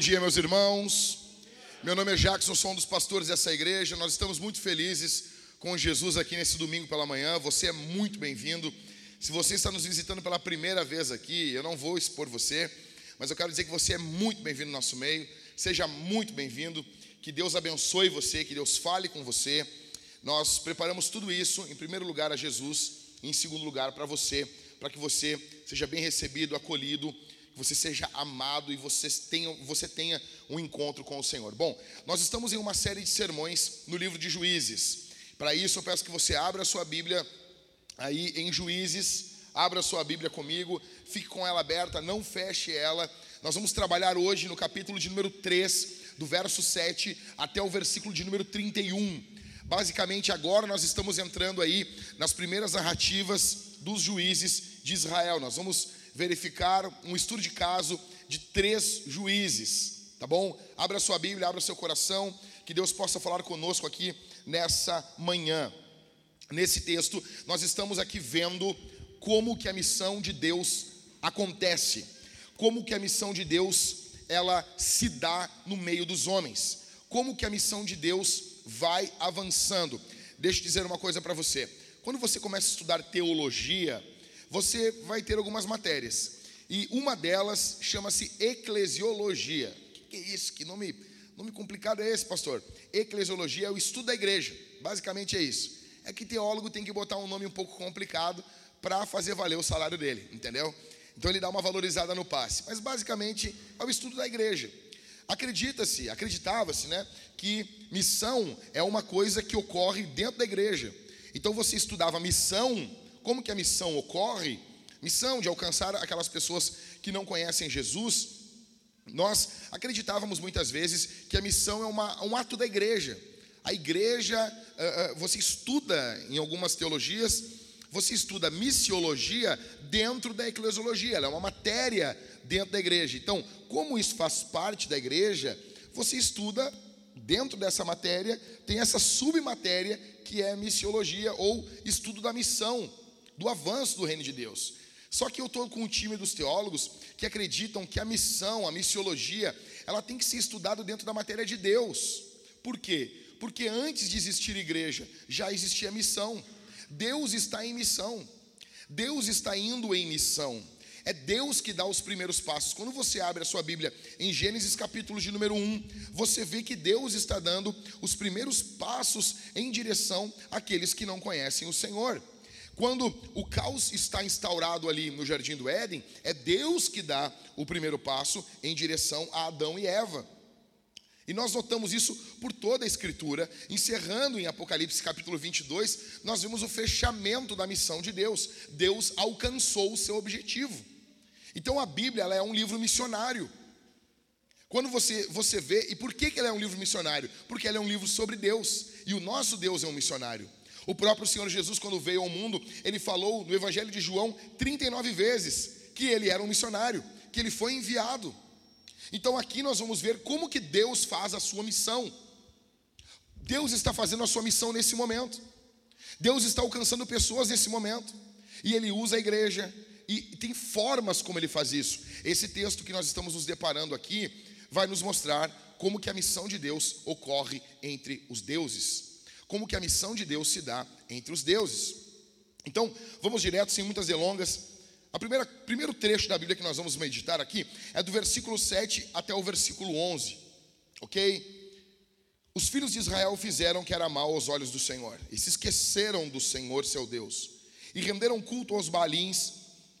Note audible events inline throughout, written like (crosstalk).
bom dia, meus irmãos. Meu nome é Jackson, sou um dos pastores dessa igreja. Nós estamos muito felizes com Jesus aqui nesse domingo pela manhã. Você é muito bem-vindo. Se você está nos visitando pela primeira vez aqui, eu não vou expor você, mas eu quero dizer que você é muito bem-vindo no nosso meio. Seja muito bem-vindo. Que Deus abençoe você, que Deus fale com você. Nós preparamos tudo isso, em primeiro lugar, a Jesus, e em segundo lugar, para você, para que você seja bem recebido, acolhido você seja amado e você tenha, você tenha um encontro com o Senhor. Bom, nós estamos em uma série de sermões no livro de Juízes. Para isso, eu peço que você abra a sua Bíblia aí em Juízes, abra a sua Bíblia comigo, fique com ela aberta, não feche ela. Nós vamos trabalhar hoje no capítulo de número 3, do verso 7 até o versículo de número 31. Basicamente, agora nós estamos entrando aí nas primeiras narrativas dos juízes de Israel. Nós vamos verificar um estudo de caso de três juízes, tá bom? Abra sua Bíblia, abra seu coração, que Deus possa falar conosco aqui nessa manhã. Nesse texto, nós estamos aqui vendo como que a missão de Deus acontece, como que a missão de Deus ela se dá no meio dos homens, como que a missão de Deus vai avançando. Deixa eu dizer uma coisa para você. Quando você começa a estudar teologia, você vai ter algumas matérias. E uma delas chama-se eclesiologia. O que, que é isso? Que nome, nome complicado é esse, pastor? Eclesiologia é o estudo da igreja. Basicamente é isso. É que teólogo tem que botar um nome um pouco complicado para fazer valer o salário dele, entendeu? Então ele dá uma valorizada no passe. Mas basicamente é o estudo da igreja. Acredita-se, acreditava-se, né, que missão é uma coisa que ocorre dentro da igreja. Então você estudava missão como que a missão ocorre, missão de alcançar aquelas pessoas que não conhecem Jesus, nós acreditávamos muitas vezes que a missão é uma, um ato da igreja. A igreja, uh, uh, você estuda em algumas teologias, você estuda missiologia dentro da eclesiologia, ela é uma matéria dentro da igreja. Então, como isso faz parte da igreja, você estuda dentro dessa matéria, tem essa submatéria que é missiologia ou estudo da missão do avanço do reino de Deus. Só que eu estou com um time dos teólogos que acreditam que a missão, a missiologia, ela tem que ser estudada dentro da matéria de Deus. Por quê? Porque antes de existir igreja, já existia missão. Deus está em missão. Deus está indo em missão. É Deus que dá os primeiros passos. Quando você abre a sua Bíblia em Gênesis capítulo de número 1, você vê que Deus está dando os primeiros passos em direção àqueles que não conhecem o Senhor. Quando o caos está instaurado ali no jardim do Éden, é Deus que dá o primeiro passo em direção a Adão e Eva. E nós notamos isso por toda a Escritura, encerrando em Apocalipse capítulo 22, nós vemos o fechamento da missão de Deus. Deus alcançou o seu objetivo. Então a Bíblia é um livro missionário. Quando você, você vê, e por que, que ela é um livro missionário? Porque ela é um livro sobre Deus, e o nosso Deus é um missionário. O próprio Senhor Jesus, quando veio ao mundo, ele falou no Evangelho de João 39 vezes que ele era um missionário, que ele foi enviado. Então aqui nós vamos ver como que Deus faz a sua missão. Deus está fazendo a sua missão nesse momento. Deus está alcançando pessoas nesse momento. E ele usa a igreja. E tem formas como ele faz isso. Esse texto que nós estamos nos deparando aqui vai nos mostrar como que a missão de Deus ocorre entre os deuses como que a missão de Deus se dá entre os deuses. Então, vamos direto, sem muitas delongas. A primeira primeiro trecho da Bíblia que nós vamos meditar aqui é do versículo 7 até o versículo 11. OK? Os filhos de Israel fizeram que era mal aos olhos do Senhor, e se esqueceram do Senhor, seu Deus, e renderam culto aos balins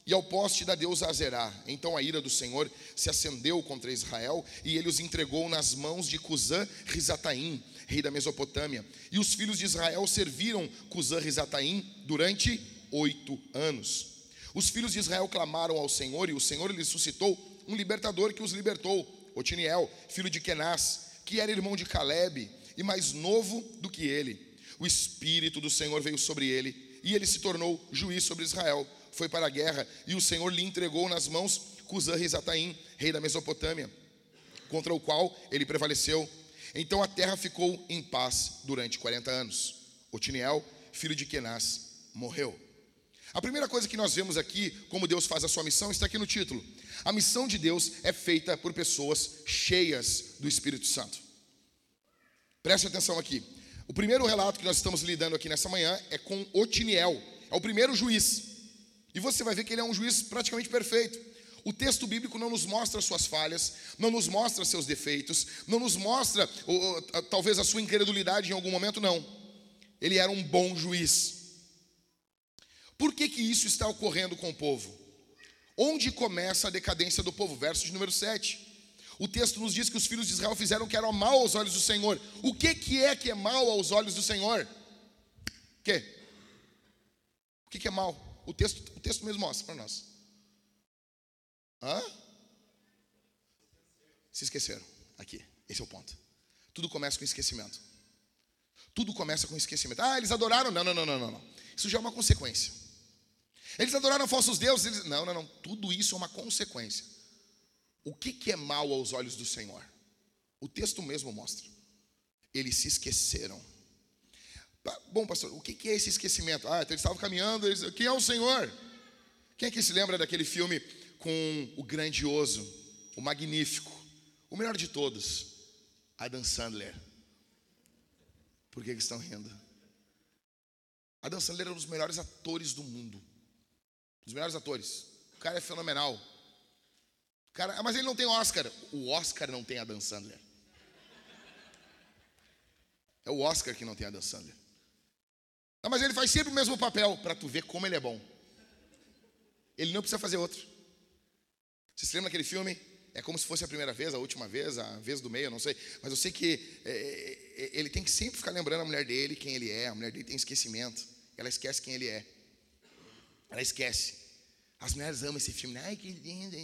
e ao poste da deusa Azerá. Então a ira do Senhor se acendeu contra Israel, e ele os entregou nas mãos de Cusã Risataim, rei da Mesopotâmia. E os filhos de Israel serviram Cusã-Risataim durante oito anos. Os filhos de Israel clamaram ao Senhor, e o Senhor lhes suscitou um libertador que os libertou, Otiniel, filho de Kenaz, que era irmão de Caleb e mais novo do que ele. O Espírito do Senhor veio sobre ele, e ele se tornou juiz sobre Israel. Foi para a guerra, e o Senhor lhe entregou nas mãos Cusã-Risataim, rei da Mesopotâmia, contra o qual ele prevaleceu. Então a terra ficou em paz durante 40 anos. Otiniel, filho de Kenaz, morreu. A primeira coisa que nós vemos aqui, como Deus faz a sua missão, está aqui no título. A missão de Deus é feita por pessoas cheias do Espírito Santo. Preste atenção aqui. O primeiro relato que nós estamos lidando aqui nessa manhã é com Otiniel, é o primeiro juiz. E você vai ver que ele é um juiz praticamente perfeito. O texto bíblico não nos mostra suas falhas, não nos mostra seus defeitos, não nos mostra ou, talvez a sua incredulidade em algum momento, não. Ele era um bom juiz. Por que, que isso está ocorrendo com o povo? Onde começa a decadência do povo? Verso de número 7. O texto nos diz que os filhos de Israel fizeram que era mal aos olhos do Senhor. O que, que é que é mal aos olhos do Senhor? O que? O que, que é mal? O texto, o texto mesmo mostra para nós. Hã? Se esqueceram. Aqui, esse é o ponto. Tudo começa com esquecimento. Tudo começa com esquecimento. Ah, eles adoraram? Não, não, não, não, não. Isso já é uma consequência. Eles adoraram falsos deuses. Eles... Não, não, não. Tudo isso é uma consequência. O que, que é mal aos olhos do Senhor? O texto mesmo mostra. Eles se esqueceram. Bom, pastor, o que, que é esse esquecimento? Ah, eles estavam caminhando. Eles... Quem é o Senhor? Quem é que se lembra daquele filme com o grandioso, o magnífico, o melhor de todos, Adam Sandler? Por que, que estão rindo? Adam Sandler era um dos melhores atores do mundo. Dos melhores atores. O cara é fenomenal. O cara, mas ele não tem Oscar. O Oscar não tem Adam Sandler. É o Oscar que não tem Adam Sandler. Não, mas ele faz sempre o mesmo papel para tu ver como ele é bom. Ele não precisa fazer outro. Você se lembra daquele filme? É como se fosse a primeira vez, a última vez, a vez do meio, não sei. Mas eu sei que é, é, é, ele tem que sempre ficar lembrando a mulher dele quem ele é. A mulher dele tem esquecimento. Ela esquece quem ele é. Ela esquece. As mulheres amam esse filme. Ai, que lindo.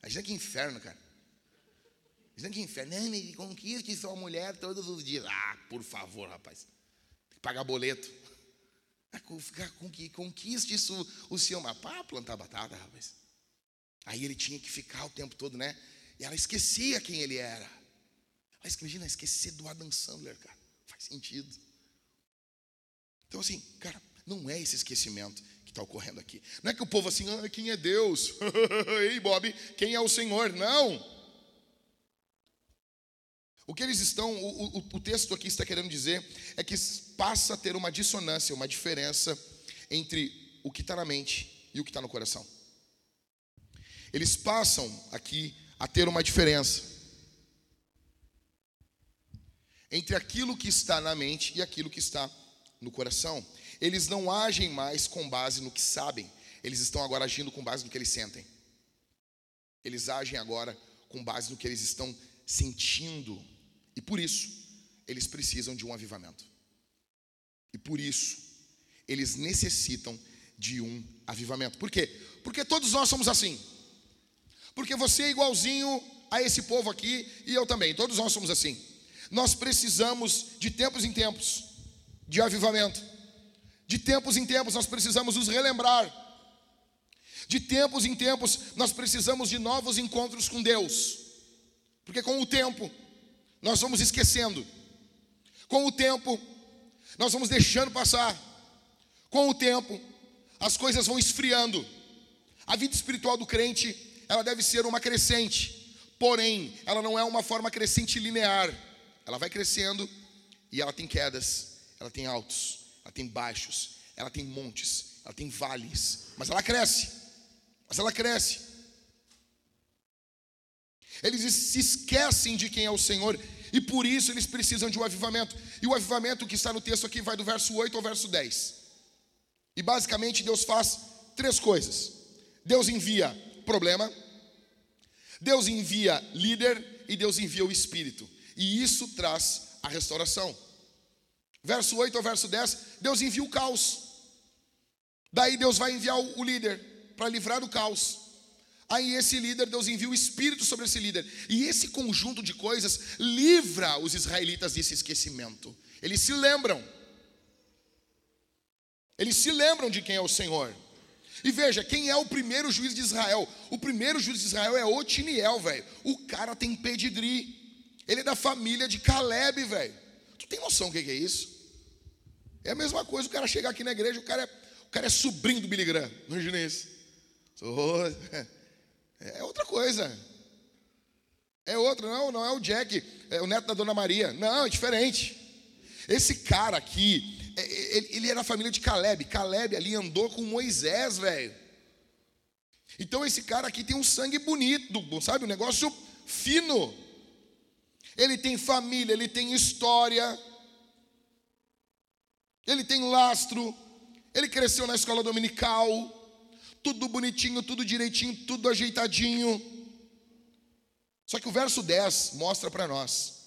Imagina que inferno, cara. Imagina que inferno. Não, me conquiste sua mulher todos os dias. Ah, por favor, rapaz. Tem que pagar boleto. Conquiste isso, o seu. Para plantar batata, rapaz. Aí ele tinha que ficar o tempo todo, né? E ela esquecia quem ele era. Imagina, esquecer do Adam Sandler, cara. Faz sentido. Então, assim, cara, não é esse esquecimento que está ocorrendo aqui. Não é que o povo assim, ah, quem é Deus? (laughs) Ei, Bob, quem é o Senhor? Não. O que eles estão, o, o, o texto aqui está querendo dizer é que passa a ter uma dissonância, uma diferença entre o que está na mente e o que está no coração. Eles passam aqui a ter uma diferença entre aquilo que está na mente e aquilo que está no coração. Eles não agem mais com base no que sabem, eles estão agora agindo com base no que eles sentem. Eles agem agora com base no que eles estão sentindo. E por isso, eles precisam de um avivamento. E por isso, eles necessitam de um avivamento. Por quê? Porque todos nós somos assim. Porque você é igualzinho a esse povo aqui e eu também. Todos nós somos assim. Nós precisamos de tempos em tempos de avivamento. De tempos em tempos nós precisamos nos relembrar. De tempos em tempos nós precisamos de novos encontros com Deus. Porque com o tempo nós vamos esquecendo. Com o tempo nós vamos deixando passar. Com o tempo as coisas vão esfriando. A vida espiritual do crente, ela deve ser uma crescente. Porém, ela não é uma forma crescente linear. Ela vai crescendo e ela tem quedas ela tem altos, ela tem baixos, ela tem montes, ela tem vales, mas ela cresce. Mas ela cresce. Eles se esquecem de quem é o Senhor e por isso eles precisam de um avivamento. E o avivamento que está no texto aqui vai do verso 8 ao verso 10. E basicamente Deus faz três coisas: Deus envia problema, Deus envia líder e Deus envia o espírito. E isso traz a restauração. Verso 8 ao verso 10, Deus envia o caos. Daí Deus vai enviar o líder para livrar do caos. Aí esse líder, Deus envia o Espírito sobre esse líder. E esse conjunto de coisas livra os israelitas desse esquecimento. Eles se lembram. Eles se lembram de quem é o Senhor. E veja, quem é o primeiro juiz de Israel? O primeiro juiz de Israel é Otiniel, velho. O cara tem pedigree. Ele é da família de Caleb, velho. Tu tem noção do que é isso? É a mesma coisa o cara chegar aqui na igreja, o cara é, o cara é sobrinho do Billy Graham. Imagina isso. (laughs) É outra coisa. É outro, não, não é o Jack, é o neto da Dona Maria. Não, é diferente. Esse cara aqui, ele era a família de Caleb. Caleb ali andou com Moisés, velho. Então esse cara aqui tem um sangue bonito, sabe? Um negócio fino. Ele tem família, ele tem história. Ele tem lastro. Ele cresceu na escola dominical. Tudo bonitinho, tudo direitinho, tudo ajeitadinho. Só que o verso 10 mostra para nós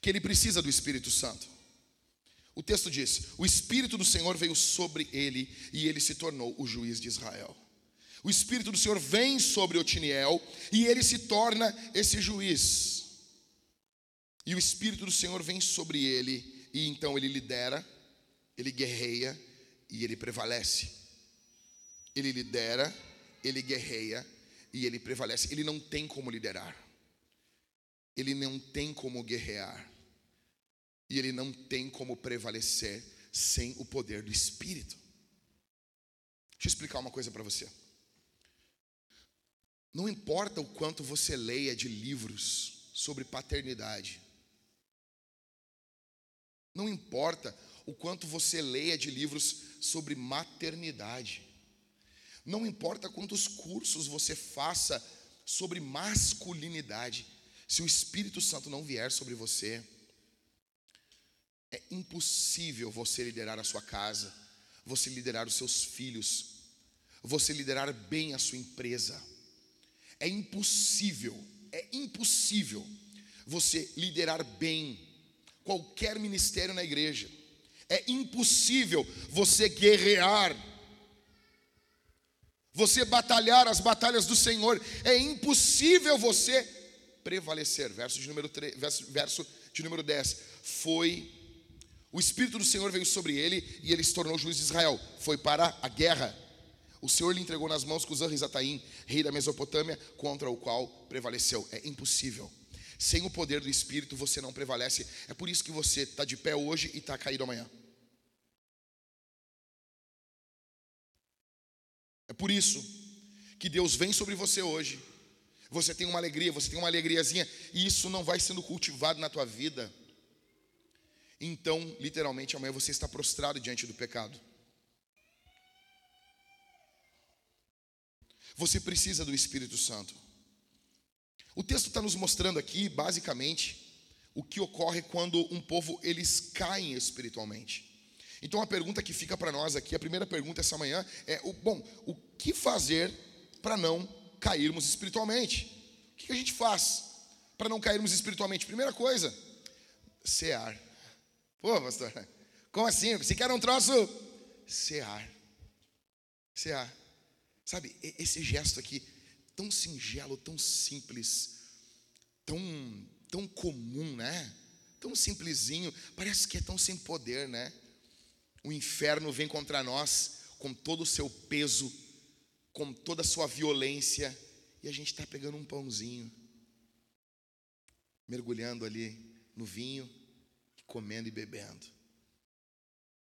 que ele precisa do Espírito Santo. O texto diz: O Espírito do Senhor veio sobre ele e ele se tornou o juiz de Israel. O Espírito do Senhor vem sobre Otiniel e ele se torna esse juiz. E o Espírito do Senhor vem sobre ele e então ele lidera, ele guerreia e ele prevalece. Ele lidera, ele guerreia e ele prevalece. Ele não tem como liderar. Ele não tem como guerrear e ele não tem como prevalecer sem o poder do Espírito. Deixa eu explicar uma coisa para você. Não importa o quanto você leia de livros sobre paternidade, não importa o quanto você leia de livros sobre maternidade, não importa quantos cursos você faça sobre masculinidade, se o Espírito Santo não vier sobre você, é impossível você liderar a sua casa, você liderar os seus filhos, você liderar bem a sua empresa. É impossível, é impossível você liderar bem qualquer ministério na igreja. É impossível você guerrear, você batalhar as batalhas do Senhor. É impossível você prevalecer. Verso de número 3, verso, verso de número 10. Foi o Espírito do Senhor veio sobre ele e ele se tornou juiz de Israel. Foi para a guerra. O Senhor lhe entregou nas mãos Cusã Rizataim, rei da Mesopotâmia, contra o qual prevaleceu. É impossível. Sem o poder do Espírito você não prevalece. É por isso que você está de pé hoje e está caído amanhã. É por isso que Deus vem sobre você hoje. Você tem uma alegria, você tem uma alegriazinha, e isso não vai sendo cultivado na tua vida então, literalmente, amanhã você está prostrado diante do pecado. Você precisa do Espírito Santo. O texto está nos mostrando aqui, basicamente, o que ocorre quando um povo eles caem espiritualmente. Então a pergunta que fica para nós aqui, a primeira pergunta essa manhã é: o, bom, o que fazer para não cairmos espiritualmente? O que a gente faz para não cairmos espiritualmente? Primeira coisa, cear. Pô, pastor, como assim? Você quer um troço? Cear. Cear. Sabe, esse gesto aqui, tão singelo, tão simples, tão, tão comum, né? Tão simplesinho, parece que é tão sem poder, né? O inferno vem contra nós com todo o seu peso, com toda a sua violência, e a gente está pegando um pãozinho, mergulhando ali no vinho, comendo e bebendo.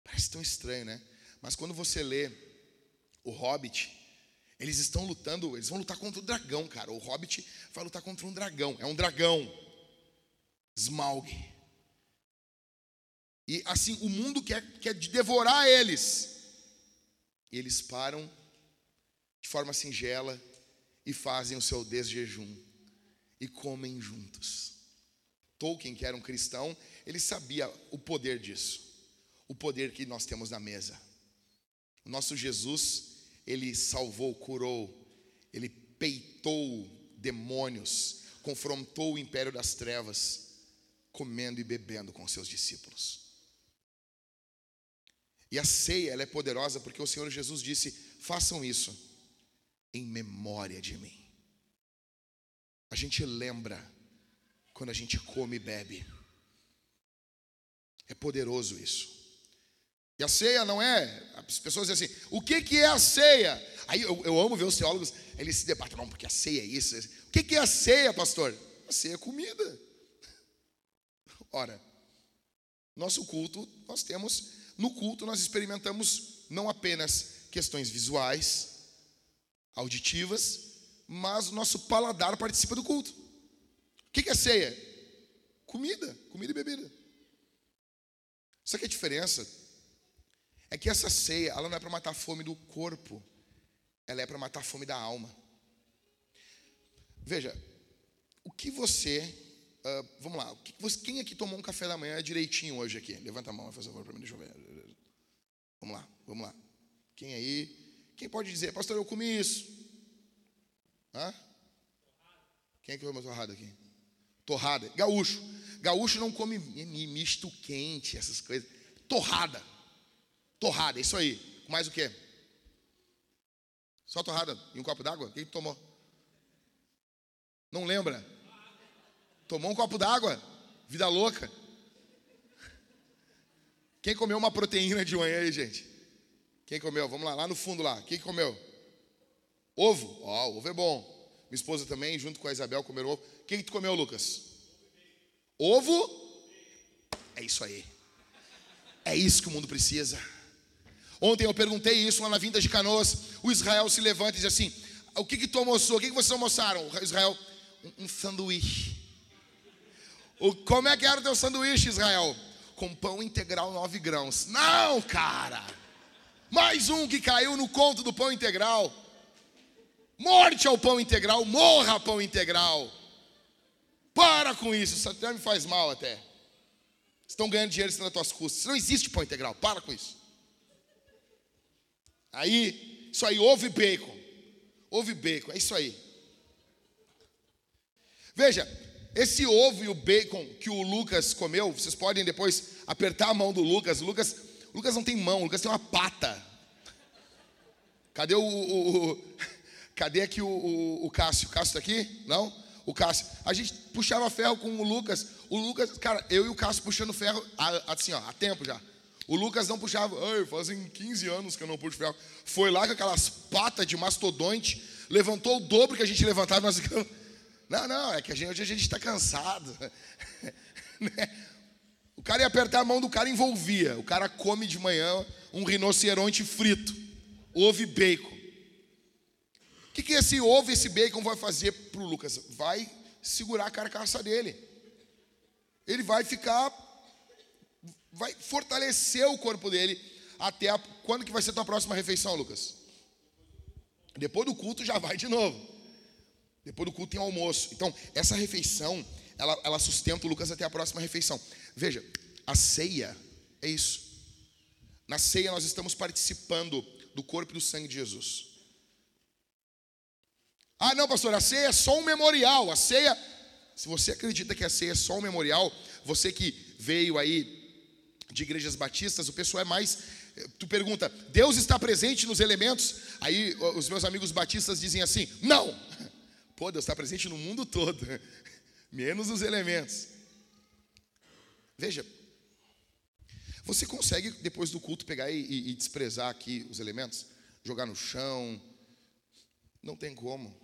Parece tão estranho, né? Mas quando você lê o Hobbit, eles estão lutando, eles vão lutar contra o dragão, cara. O Hobbit vai lutar contra um dragão. É um dragão. Smaug. E assim, o mundo quer, quer devorar eles. E eles param de forma singela e fazem o seu desjejum e comem juntos. Tolkien, que era um cristão, ele sabia o poder disso, o poder que nós temos na mesa. O nosso Jesus, ele salvou, curou, ele peitou demônios, confrontou o império das trevas. comendo e bebendo com seus discípulos. E a ceia, ela é poderosa porque o Senhor Jesus disse: "Façam isso em memória de mim". A gente lembra quando a gente come e bebe. É poderoso isso. E a ceia não é. As pessoas dizem assim: o que, que é a ceia? Aí eu, eu amo ver os teólogos, eles se debatem, não, porque a ceia é isso. O que, que é a ceia, pastor? A ceia é comida. (laughs) Ora, nosso culto, nós temos, no culto, nós experimentamos não apenas questões visuais, auditivas, mas o nosso paladar participa do culto. O que, que é ceia? Comida, comida e bebida. Só que a diferença é que essa ceia, ela não é para matar a fome do corpo, ela é para matar a fome da alma. Veja, o que você, uh, vamos lá, que você, quem aqui tomou um café da manhã direitinho hoje aqui? Levanta a mão, faz favor para mim, deixa eu ver. Vamos lá, vamos lá. Quem aí? Quem pode dizer, pastor, eu comi isso? Hã? Quem é que comeu torrada aqui? Torrada. Gaúcho. Gaúcho não come misto quente, essas coisas. Torrada. Torrada, isso aí. Mais o quê? Só torrada e um copo d'água? Quem tomou? Não lembra? Tomou um copo d'água? Vida louca. Quem comeu uma proteína de manhã aí, gente? Quem comeu? Vamos lá, lá no fundo lá. Quem comeu? Ovo? Ó, oh, ovo é bom. Minha esposa também, junto com a Isabel, comeram ovo. Quem que tu comeu, Lucas? Ovo? É isso aí. É isso que o mundo precisa. Ontem eu perguntei isso lá na vinda de Canoas. O Israel se levanta e diz assim: O que que tu almoçou? O que que vocês almoçaram? O Israel, um, um sanduíche. O, como é que era o teu sanduíche, Israel? Com pão integral 9 grãos. Não, cara. Mais um que caiu no conto do pão integral. Morte ao pão integral, morra pão integral. Para com isso, isso até me faz mal até. Estão ganhando dinheiro nas tuas custas. Isso não existe pão integral, para com isso. Aí, isso aí, ovo e bacon. Ovo e bacon, é isso aí. Veja, esse ovo e o bacon que o Lucas comeu, vocês podem depois apertar a mão do Lucas. O Lucas, o Lucas não tem mão, o Lucas tem uma pata. Cadê o. o, o cadê aqui o, o, o Cássio? O Cássio está aqui? Não? O Cássio. A gente puxava ferro com o Lucas. O Lucas, cara, eu e o Cássio puxando ferro assim, ó, há tempo já. O Lucas não puxava, Ai, fazem 15 anos que eu não puxo ferro. Foi lá com aquelas patas de mastodonte, levantou o dobro que a gente levantava, nós ficamos. Não, não, é que a gente, hoje a gente está cansado. (laughs) Né? o cara ia apertar a mão do cara envolvia. O cara come de manhã um rinoceronte frito, ovo e bacon. Que, que esse ovo esse bacon vai fazer para o Lucas? Vai segurar a carcaça dele. Ele vai ficar vai fortalecer o corpo dele até a, quando que vai ser a tua próxima refeição, Lucas? Depois do culto já vai de novo. Depois do culto tem almoço. Então, essa refeição, ela, ela sustenta o Lucas até a próxima refeição. Veja, a ceia é isso. Na ceia nós estamos participando do corpo e do sangue de Jesus. Ah, não, pastor, a ceia é só um memorial. A ceia, se você acredita que a ceia é só um memorial, você que veio aí de igrejas batistas, o pessoal é mais. Tu pergunta, Deus está presente nos elementos? Aí os meus amigos batistas dizem assim: não! (laughs) Pô, Deus está presente no mundo todo, (laughs) menos nos elementos. Veja, você consegue depois do culto pegar e, e desprezar aqui os elementos? Jogar no chão? Não tem como.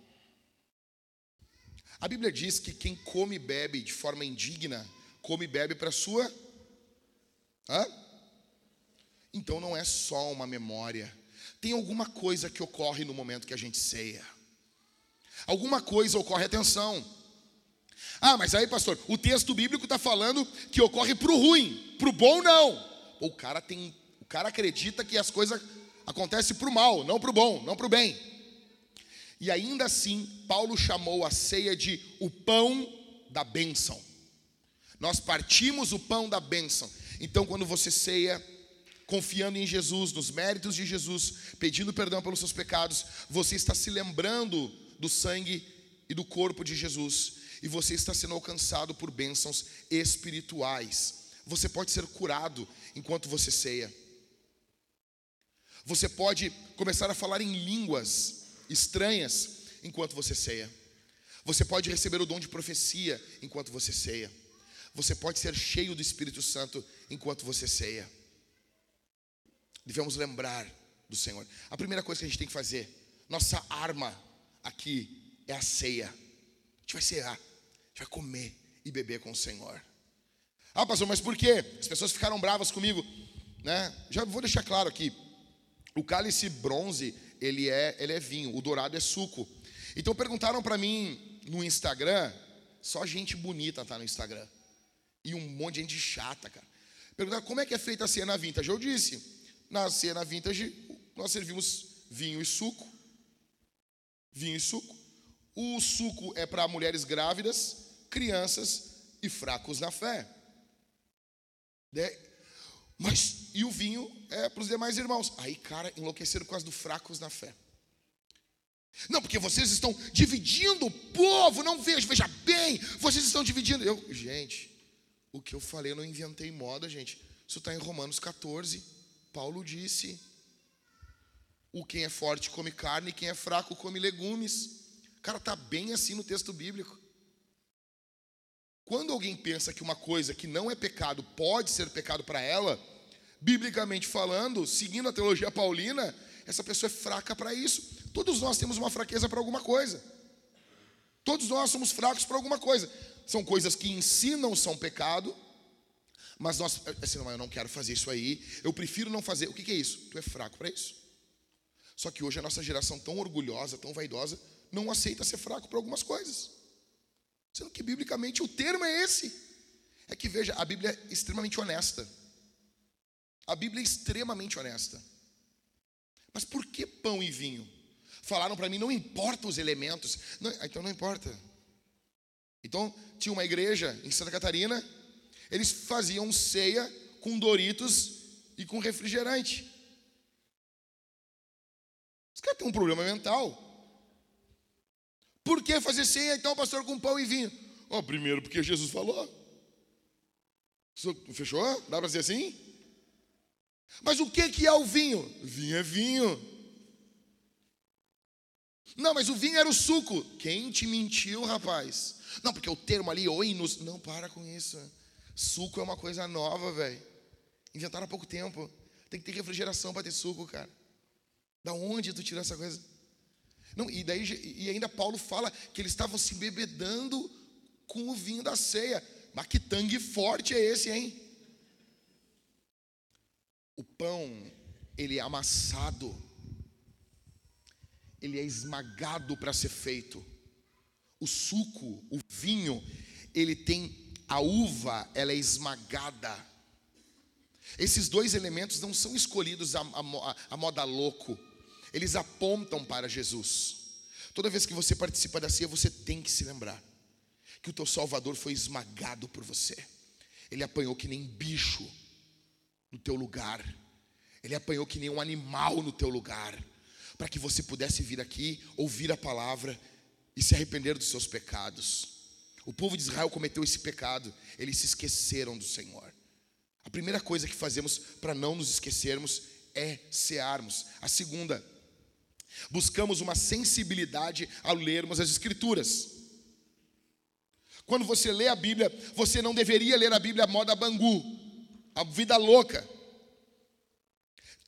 A Bíblia diz que quem come e bebe de forma indigna, come e bebe para sua Hã? Então não é só uma memória. Tem alguma coisa que ocorre no momento que a gente ceia. Alguma coisa ocorre, atenção. Ah, mas aí, pastor, o texto bíblico está falando que ocorre para o ruim, para o bom não. O cara tem, o cara acredita que as coisas acontecem para o mal, não para o bom, não para o bem. E ainda assim, Paulo chamou a ceia de o pão da bênção. Nós partimos o pão da bênção. Então, quando você ceia, confiando em Jesus, nos méritos de Jesus, pedindo perdão pelos seus pecados, você está se lembrando do sangue e do corpo de Jesus. e você está sendo alcançado por bênçãos espirituais. Você pode ser curado enquanto você ceia. Você pode começar a falar em línguas estranhas enquanto você ceia. Você pode receber o dom de profecia enquanto você ceia. Você pode ser cheio do Espírito Santo enquanto você ceia. Devemos lembrar do Senhor. A primeira coisa que a gente tem que fazer, nossa arma aqui é a ceia. A gente vai cear, a gente vai comer e beber com o Senhor. Ah, pastor, mas por quê? As pessoas ficaram bravas comigo, né? Já vou deixar claro aqui. O cálice bronze, ele é, ele é vinho, o dourado é suco. Então perguntaram para mim no Instagram, só gente bonita tá no Instagram. E um monte de gente chata, cara. Perguntaram como é que é feita a cena vintage. Eu disse, na cena vintage, nós servimos vinho e suco. Vinho e suco. O suco é para mulheres grávidas, crianças e fracos na fé. Mas, e o vinho é para os demais irmãos. Aí, cara, enlouqueceram por causa do fracos na fé. Não, porque vocês estão dividindo o povo, não veja, veja bem, vocês estão dividindo. Eu, gente, o que eu falei, eu não inventei moda, gente. Isso está em Romanos 14. Paulo disse: o quem é forte come carne, quem é fraco come legumes. Cara, tá bem assim no texto bíblico. Quando alguém pensa que uma coisa que não é pecado pode ser pecado para ela, biblicamente falando, seguindo a teologia paulina, essa pessoa é fraca para isso. Todos nós temos uma fraqueza para alguma coisa. Todos nós somos fracos para alguma coisa. São coisas que em si não são pecado, mas nós, assim, não, eu não quero fazer isso aí, eu prefiro não fazer. O que, que é isso? Tu é fraco para isso. Só que hoje a nossa geração tão orgulhosa, tão vaidosa, não aceita ser fraco para algumas coisas. Sendo que biblicamente o termo é esse. É que veja, a Bíblia é extremamente honesta. A Bíblia é extremamente honesta. Mas por que pão e vinho? Falaram para mim, não importa os elementos. Não, então não importa. Então, tinha uma igreja em Santa Catarina, eles faziam ceia com Doritos e com refrigerante. Os caras têm um problema mental. Por que fazer ceia então, pastor, com pão e vinho? Oh, primeiro, porque Jesus falou. Fechou? Dá para dizer assim? Mas o que é o vinho? Vinho é vinho. Não, mas o vinho era o suco. Quem te mentiu, rapaz? Não, porque o termo ali, oinos. Não, para com isso. Suco é uma coisa nova, velho. Inventaram há pouco tempo. Tem que ter refrigeração para ter suco, cara. Da onde tu tirou essa coisa? Não, e daí e ainda Paulo fala que eles estavam se bebedando com o vinho da ceia. Mas que tangue forte é esse, hein? O pão, ele é amassado ele é esmagado para ser feito. O suco, o vinho, ele tem a uva, ela é esmagada. Esses dois elementos não são escolhidos a, a, a moda louco, eles apontam para Jesus. Toda vez que você participa da ceia, você tem que se lembrar que o teu Salvador foi esmagado por você. Ele apanhou que nem bicho no teu lugar. Ele apanhou que nem um animal no teu lugar para que você pudesse vir aqui, ouvir a palavra e se arrepender dos seus pecados. O povo de Israel cometeu esse pecado, eles se esqueceram do Senhor. A primeira coisa que fazemos para não nos esquecermos é cearmos. A segunda, buscamos uma sensibilidade ao lermos as Escrituras. Quando você lê a Bíblia, você não deveria ler a Bíblia moda bangu, a vida louca.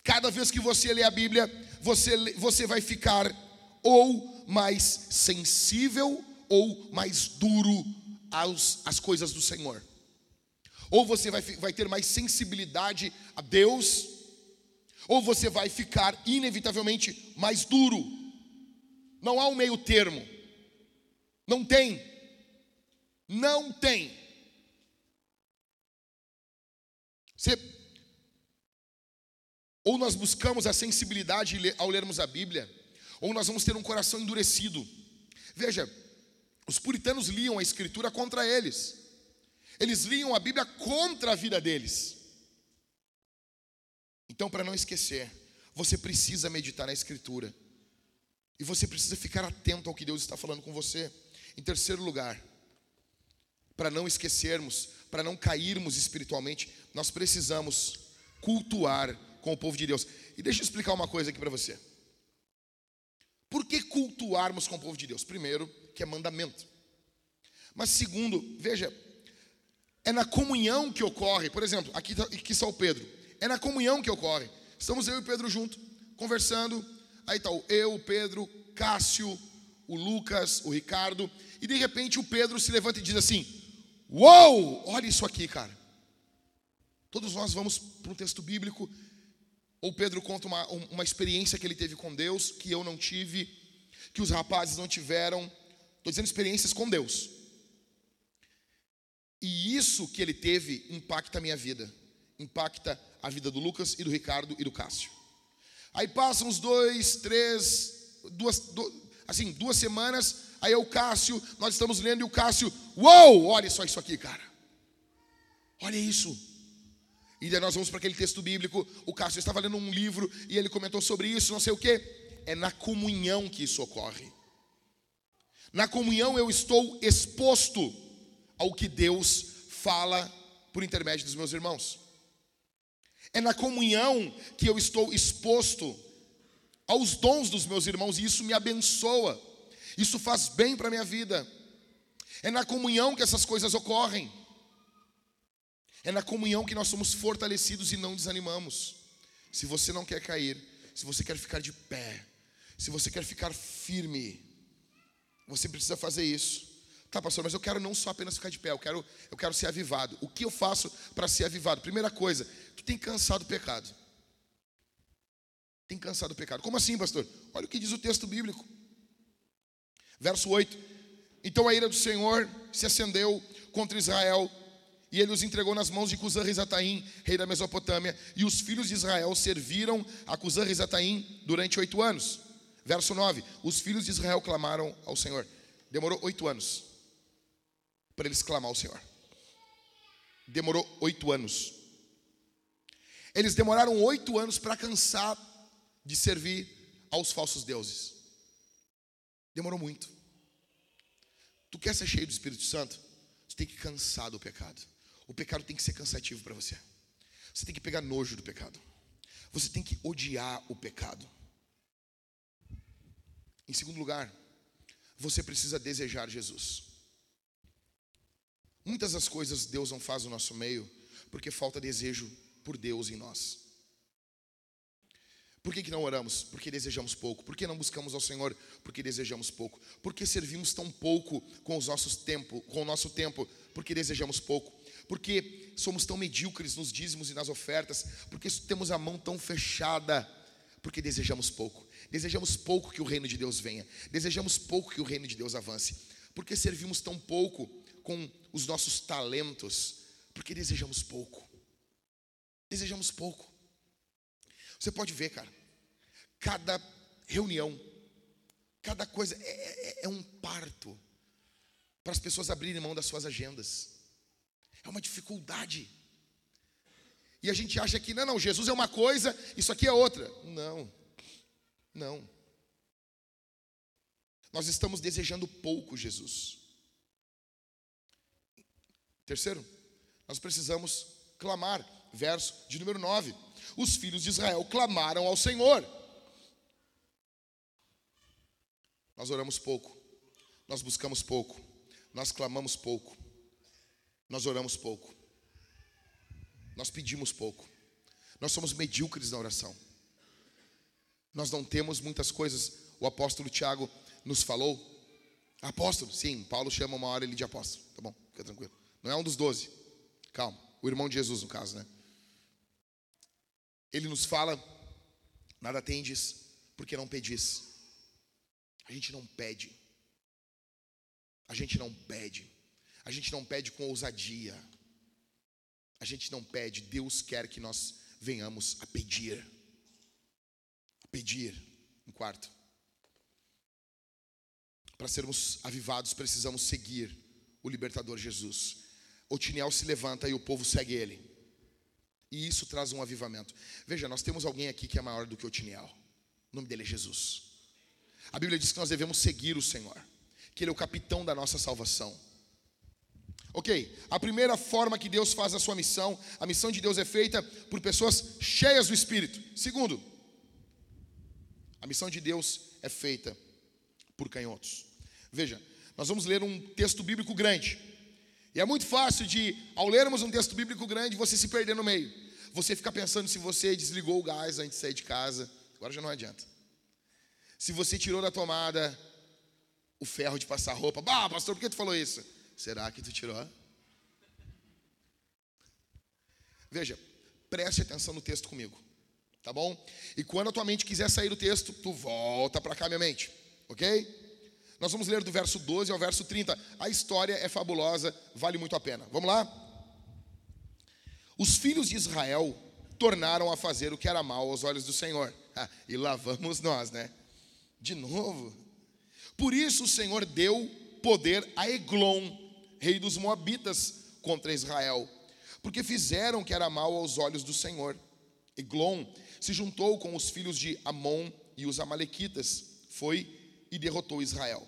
Cada vez que você lê a Bíblia, você, você vai ficar ou mais sensível ou mais duro aos, às coisas do Senhor. Ou você vai, vai ter mais sensibilidade a Deus, ou você vai ficar inevitavelmente mais duro. Não há um meio termo. Não tem. Não tem. Você ou nós buscamos a sensibilidade ao lermos a Bíblia, ou nós vamos ter um coração endurecido. Veja, os puritanos liam a Escritura contra eles, eles liam a Bíblia contra a vida deles. Então, para não esquecer, você precisa meditar na Escritura, e você precisa ficar atento ao que Deus está falando com você. Em terceiro lugar, para não esquecermos, para não cairmos espiritualmente, nós precisamos cultuar com o povo de Deus. E deixa eu explicar uma coisa aqui para você. Por que cultuarmos com o povo de Deus? Primeiro, que é mandamento. Mas segundo, veja, é na comunhão que ocorre. Por exemplo, aqui, tá, aqui está o Pedro. É na comunhão que ocorre. Estamos eu e o Pedro junto, conversando. Aí está eu, o Pedro, Cássio, o Lucas, o Ricardo. E de repente o Pedro se levanta e diz assim: Uou, olha isso aqui, cara. Todos nós vamos para um texto bíblico. Ou Pedro conta uma, uma experiência que ele teve com Deus, que eu não tive, que os rapazes não tiveram. Estou dizendo experiências com Deus. E isso que ele teve impacta a minha vida, impacta a vida do Lucas e do Ricardo e do Cássio. Aí passam uns dois, três, duas, assim, duas semanas, aí é o Cássio, nós estamos lendo e o Cássio, uou, olha só isso aqui, cara. Olha isso. E daí nós vamos para aquele texto bíblico, o Cássio estava lendo um livro e ele comentou sobre isso, não sei o que. É na comunhão que isso ocorre. Na comunhão eu estou exposto ao que Deus fala por intermédio dos meus irmãos. É na comunhão que eu estou exposto aos dons dos meus irmãos e isso me abençoa. Isso faz bem para a minha vida. É na comunhão que essas coisas ocorrem. É na comunhão que nós somos fortalecidos e não desanimamos. Se você não quer cair, se você quer ficar de pé, se você quer ficar firme, você precisa fazer isso. Tá, pastor, mas eu quero não só apenas ficar de pé, eu quero, eu quero ser avivado. O que eu faço para ser avivado? Primeira coisa, tu tem cansado do pecado. Tem cansado do pecado. Como assim, pastor? Olha o que diz o texto bíblico. Verso 8. Então a ira do Senhor se acendeu contra Israel, e ele os entregou nas mãos de Cusã Rizataim, rei da Mesopotâmia, e os filhos de Israel serviram a Cusã Rizataim durante oito anos. Verso 9: Os filhos de Israel clamaram ao Senhor. Demorou oito anos para eles clamar ao Senhor. Demorou oito anos. Eles demoraram oito anos para cansar de servir aos falsos deuses. Demorou muito. Tu quer ser cheio do Espírito Santo? Tu tem que cansar do pecado. O pecado tem que ser cansativo para você. Você tem que pegar nojo do pecado. Você tem que odiar o pecado. Em segundo lugar, você precisa desejar Jesus. Muitas das coisas Deus não faz no nosso meio porque falta desejo por Deus em nós. Por que, que não oramos? Porque desejamos pouco. Por que não buscamos ao Senhor? Porque desejamos pouco. Por que servimos tão pouco com os nossos tempo, com o nosso tempo? Porque desejamos pouco. Porque somos tão medíocres nos dízimos e nas ofertas? Porque temos a mão tão fechada? Porque desejamos pouco. Desejamos pouco que o reino de Deus venha. Desejamos pouco que o reino de Deus avance. Porque servimos tão pouco com os nossos talentos, porque desejamos pouco. Desejamos pouco. Você pode ver, cara, cada reunião, cada coisa é, é, é um parto para as pessoas abrirem mão das suas agendas. É uma dificuldade. E a gente acha que, não, não, Jesus é uma coisa, isso aqui é outra. Não, não. Nós estamos desejando pouco Jesus. Terceiro, nós precisamos clamar. Verso de número 9. Os filhos de Israel clamaram ao Senhor. Nós oramos pouco, nós buscamos pouco, nós clamamos pouco, nós oramos pouco, nós pedimos pouco, nós somos medíocres na oração. Nós não temos muitas coisas. O apóstolo Tiago nos falou. Apóstolo, sim, Paulo chama uma hora ele de apóstolo. Tá bom, fica tranquilo. Não é um dos doze. Calma. O irmão de Jesus, no caso, né? Ele nos fala: nada tendes, porque não pedis. A gente não pede. A gente não pede. A gente não pede com ousadia. A gente não pede. Deus quer que nós venhamos a pedir. A pedir. Em quarto. Para sermos avivados, precisamos seguir o libertador Jesus. Otiniel se levanta e o povo segue ele. E isso traz um avivamento. Veja, nós temos alguém aqui que é maior do que Otiniel. O nome dele é Jesus. A Bíblia diz que nós devemos seguir o Senhor, que Ele é o capitão da nossa salvação. Ok, a primeira forma que Deus faz a sua missão, a missão de Deus é feita por pessoas cheias do Espírito. Segundo, a missão de Deus é feita por canhotos. Veja, nós vamos ler um texto bíblico grande. E é muito fácil de, ao lermos um texto bíblico grande, você se perder no meio. Você ficar pensando se você desligou o gás antes de sair de casa. Agora já não adianta. Se você tirou da tomada o ferro de passar roupa. Bah, pastor, por que tu falou isso? Será que tu tirou? Veja, preste atenção no texto comigo. Tá bom? E quando a tua mente quiser sair do texto, tu volta para cá, minha mente. Ok? Nós vamos ler do verso 12 ao verso 30. A história é fabulosa, vale muito a pena. Vamos lá? Os filhos de Israel tornaram a fazer o que era mal aos olhos do Senhor. Ah, e lá vamos nós, né? De novo. Por isso o Senhor deu poder a Eglon, rei dos Moabitas, contra Israel, porque fizeram o que era mal aos olhos do Senhor. Eglon se juntou com os filhos de Amon e os Amalequitas, foi e derrotou Israel.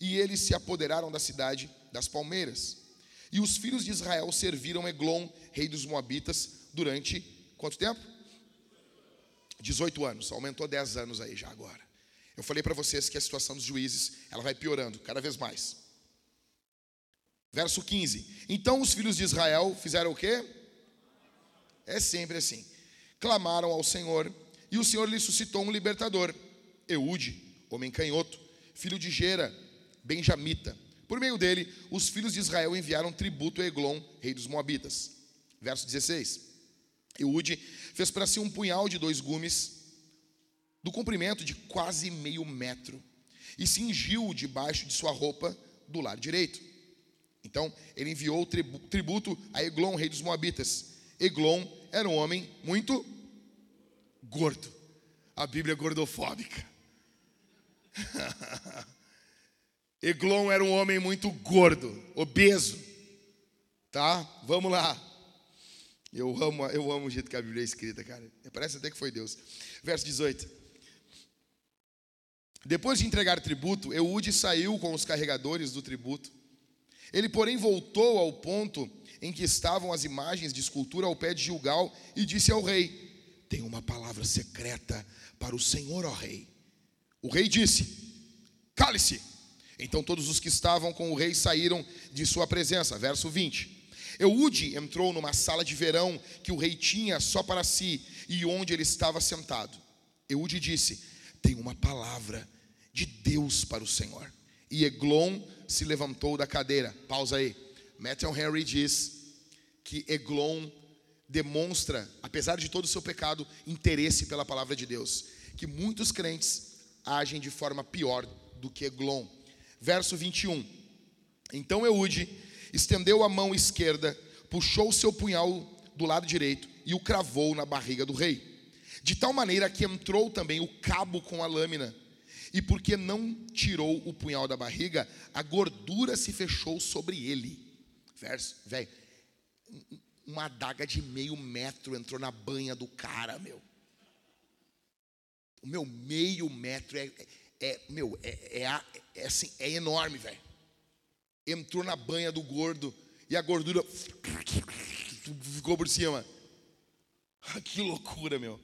E eles se apoderaram da cidade das palmeiras. E os filhos de Israel serviram Eglon, rei dos Moabitas, durante quanto tempo? 18 anos, aumentou 10 anos aí já agora. Eu falei para vocês que a situação dos juízes, ela vai piorando cada vez mais. Verso 15. Então os filhos de Israel fizeram o quê? É sempre assim. Clamaram ao Senhor, e o Senhor lhe suscitou um libertador, Eude, homem canhoto, filho de Gera, benjamita. Por meio dele, os filhos de Israel enviaram tributo a Eglon, rei dos Moabitas. Verso 16. Eude fez para si um punhal de dois gumes, do comprimento de quase meio metro, e cingiu debaixo de sua roupa do lado direito. Então, ele enviou tributo a Eglon, rei dos Moabitas. Eglon era um homem muito gordo. A Bíblia é gordofóbica. (laughs) Eglon era um homem muito gordo, obeso. Tá? Vamos lá. Eu amo, eu amo o jeito que a Bíblia é escrita, cara. Parece até que foi Deus. Verso 18. Depois de entregar tributo, Eude saiu com os carregadores do tributo. Ele, porém, voltou ao ponto em que estavam as imagens de escultura ao pé de Gilgal e disse ao rei: Tem uma palavra secreta para o Senhor, ó rei. O rei disse: Cale-se. Então todos os que estavam com o rei saíram de sua presença. Verso 20. Eude entrou numa sala de verão que o rei tinha só para si e onde ele estava sentado. Eude disse: Tem uma palavra de Deus para o Senhor. E Eglon se levantou da cadeira. Pausa aí. Matthew Henry diz que Eglon demonstra, apesar de todo o seu pecado, interesse pela palavra de Deus. Que muitos crentes agem de forma pior do que Eglon. Verso 21. Então Eude estendeu a mão esquerda, puxou o seu punhal do lado direito e o cravou na barriga do rei. De tal maneira que entrou também o cabo com a lâmina. E porque não tirou o punhal da barriga, a gordura se fechou sobre ele. Verso, velho. Uma adaga de meio metro entrou na banha do cara, meu. O meu meio metro é, é meu, é, é, é, assim, é enorme, velho. Entrou na banha do gordo e a gordura ficou por cima. Ah, que loucura, meu.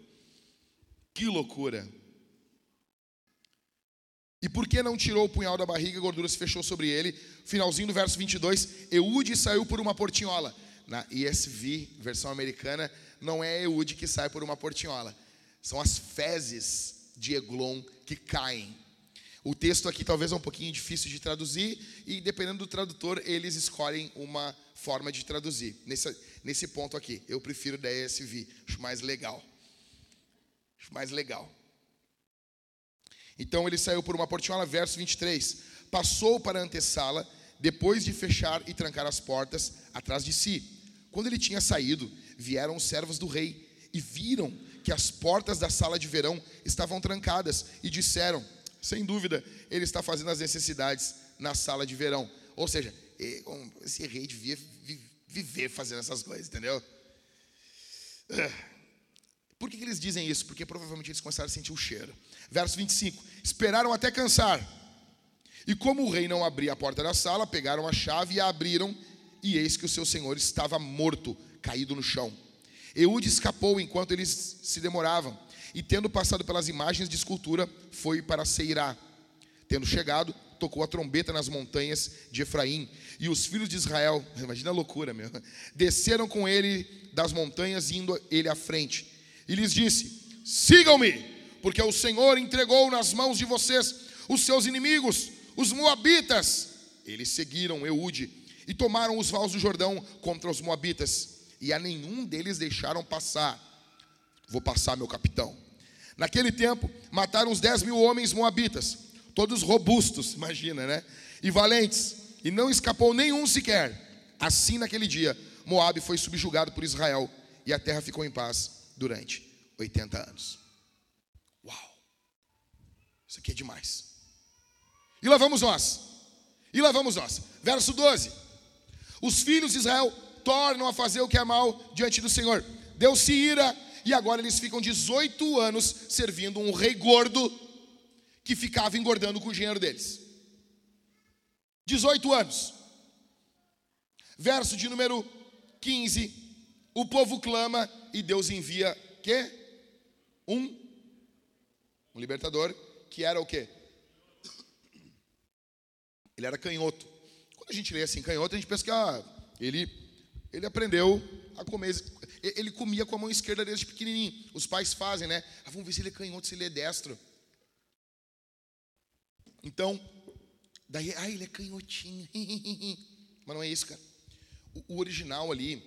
Que loucura. E por que não tirou o punhal da barriga, a gordura se fechou sobre ele? Finalzinho do verso 22, Eude saiu por uma portinhola. Na ESV, versão americana, não é Eude que sai por uma portinhola. São as fezes de Eglon que caem o texto aqui talvez é um pouquinho difícil de traduzir e dependendo do tradutor, eles escolhem uma forma de traduzir. Nesse, nesse ponto aqui, eu prefiro da ESV, acho mais legal. Acho mais legal. Então ele saiu por uma portinhola, verso 23. Passou para a antessala, depois de fechar e trancar as portas atrás de si. Quando ele tinha saído, vieram os servos do rei e viram que as portas da sala de verão estavam trancadas e disseram: sem dúvida, ele está fazendo as necessidades na sala de verão. Ou seja, esse rei devia viver fazendo essas coisas, entendeu? Por que, eles dizem isso? Porque provavelmente eles começaram a sentir o cheiro. Verso 25: Esperaram até cansar. E como o rei não abria a porta da sala, pegaram a chave e a abriram e eis que o seu senhor estava morto, caído no chão. Eude escapou enquanto eles se demoravam, e tendo passado pelas imagens de escultura, foi para Seirá. Tendo chegado, tocou a trombeta nas montanhas de Efraim, e os filhos de Israel, (laughs) imagina a loucura, meu, desceram com ele das montanhas, indo ele à frente. E lhes disse: Sigam-me, porque o Senhor entregou nas mãos de vocês os seus inimigos, os moabitas. Eles seguiram Eude e tomaram os vales do Jordão contra os moabitas, e a nenhum deles deixaram passar. Vou passar, meu capitão. Naquele tempo, mataram uns dez mil homens moabitas, todos robustos, imagina, né? E valentes, e não escapou nenhum sequer. Assim, naquele dia, Moabe foi subjugado por Israel, e a terra ficou em paz durante 80 anos. Uau! Isso aqui é demais. E lá vamos nós. E lá vamos nós. Verso 12. Os filhos de Israel tornam a fazer o que é mal diante do Senhor. Deu-se ira e agora eles ficam 18 anos servindo um rei gordo que ficava engordando com o dinheiro deles. 18 anos. Verso de número 15. O povo clama e Deus envia que? Um um libertador que era o quê? Ele era canhoto. Quando a gente lê assim canhoto, a gente pensa que ah, ele ele aprendeu a comer ele comia com a mão esquerda desde pequenininho. Os pais fazem, né? Ah, vamos ver se ele é canhoto, se ele é destro. Então, daí, ah, ele é canhotinho. (laughs) Mas não é isso, cara. O, original ali,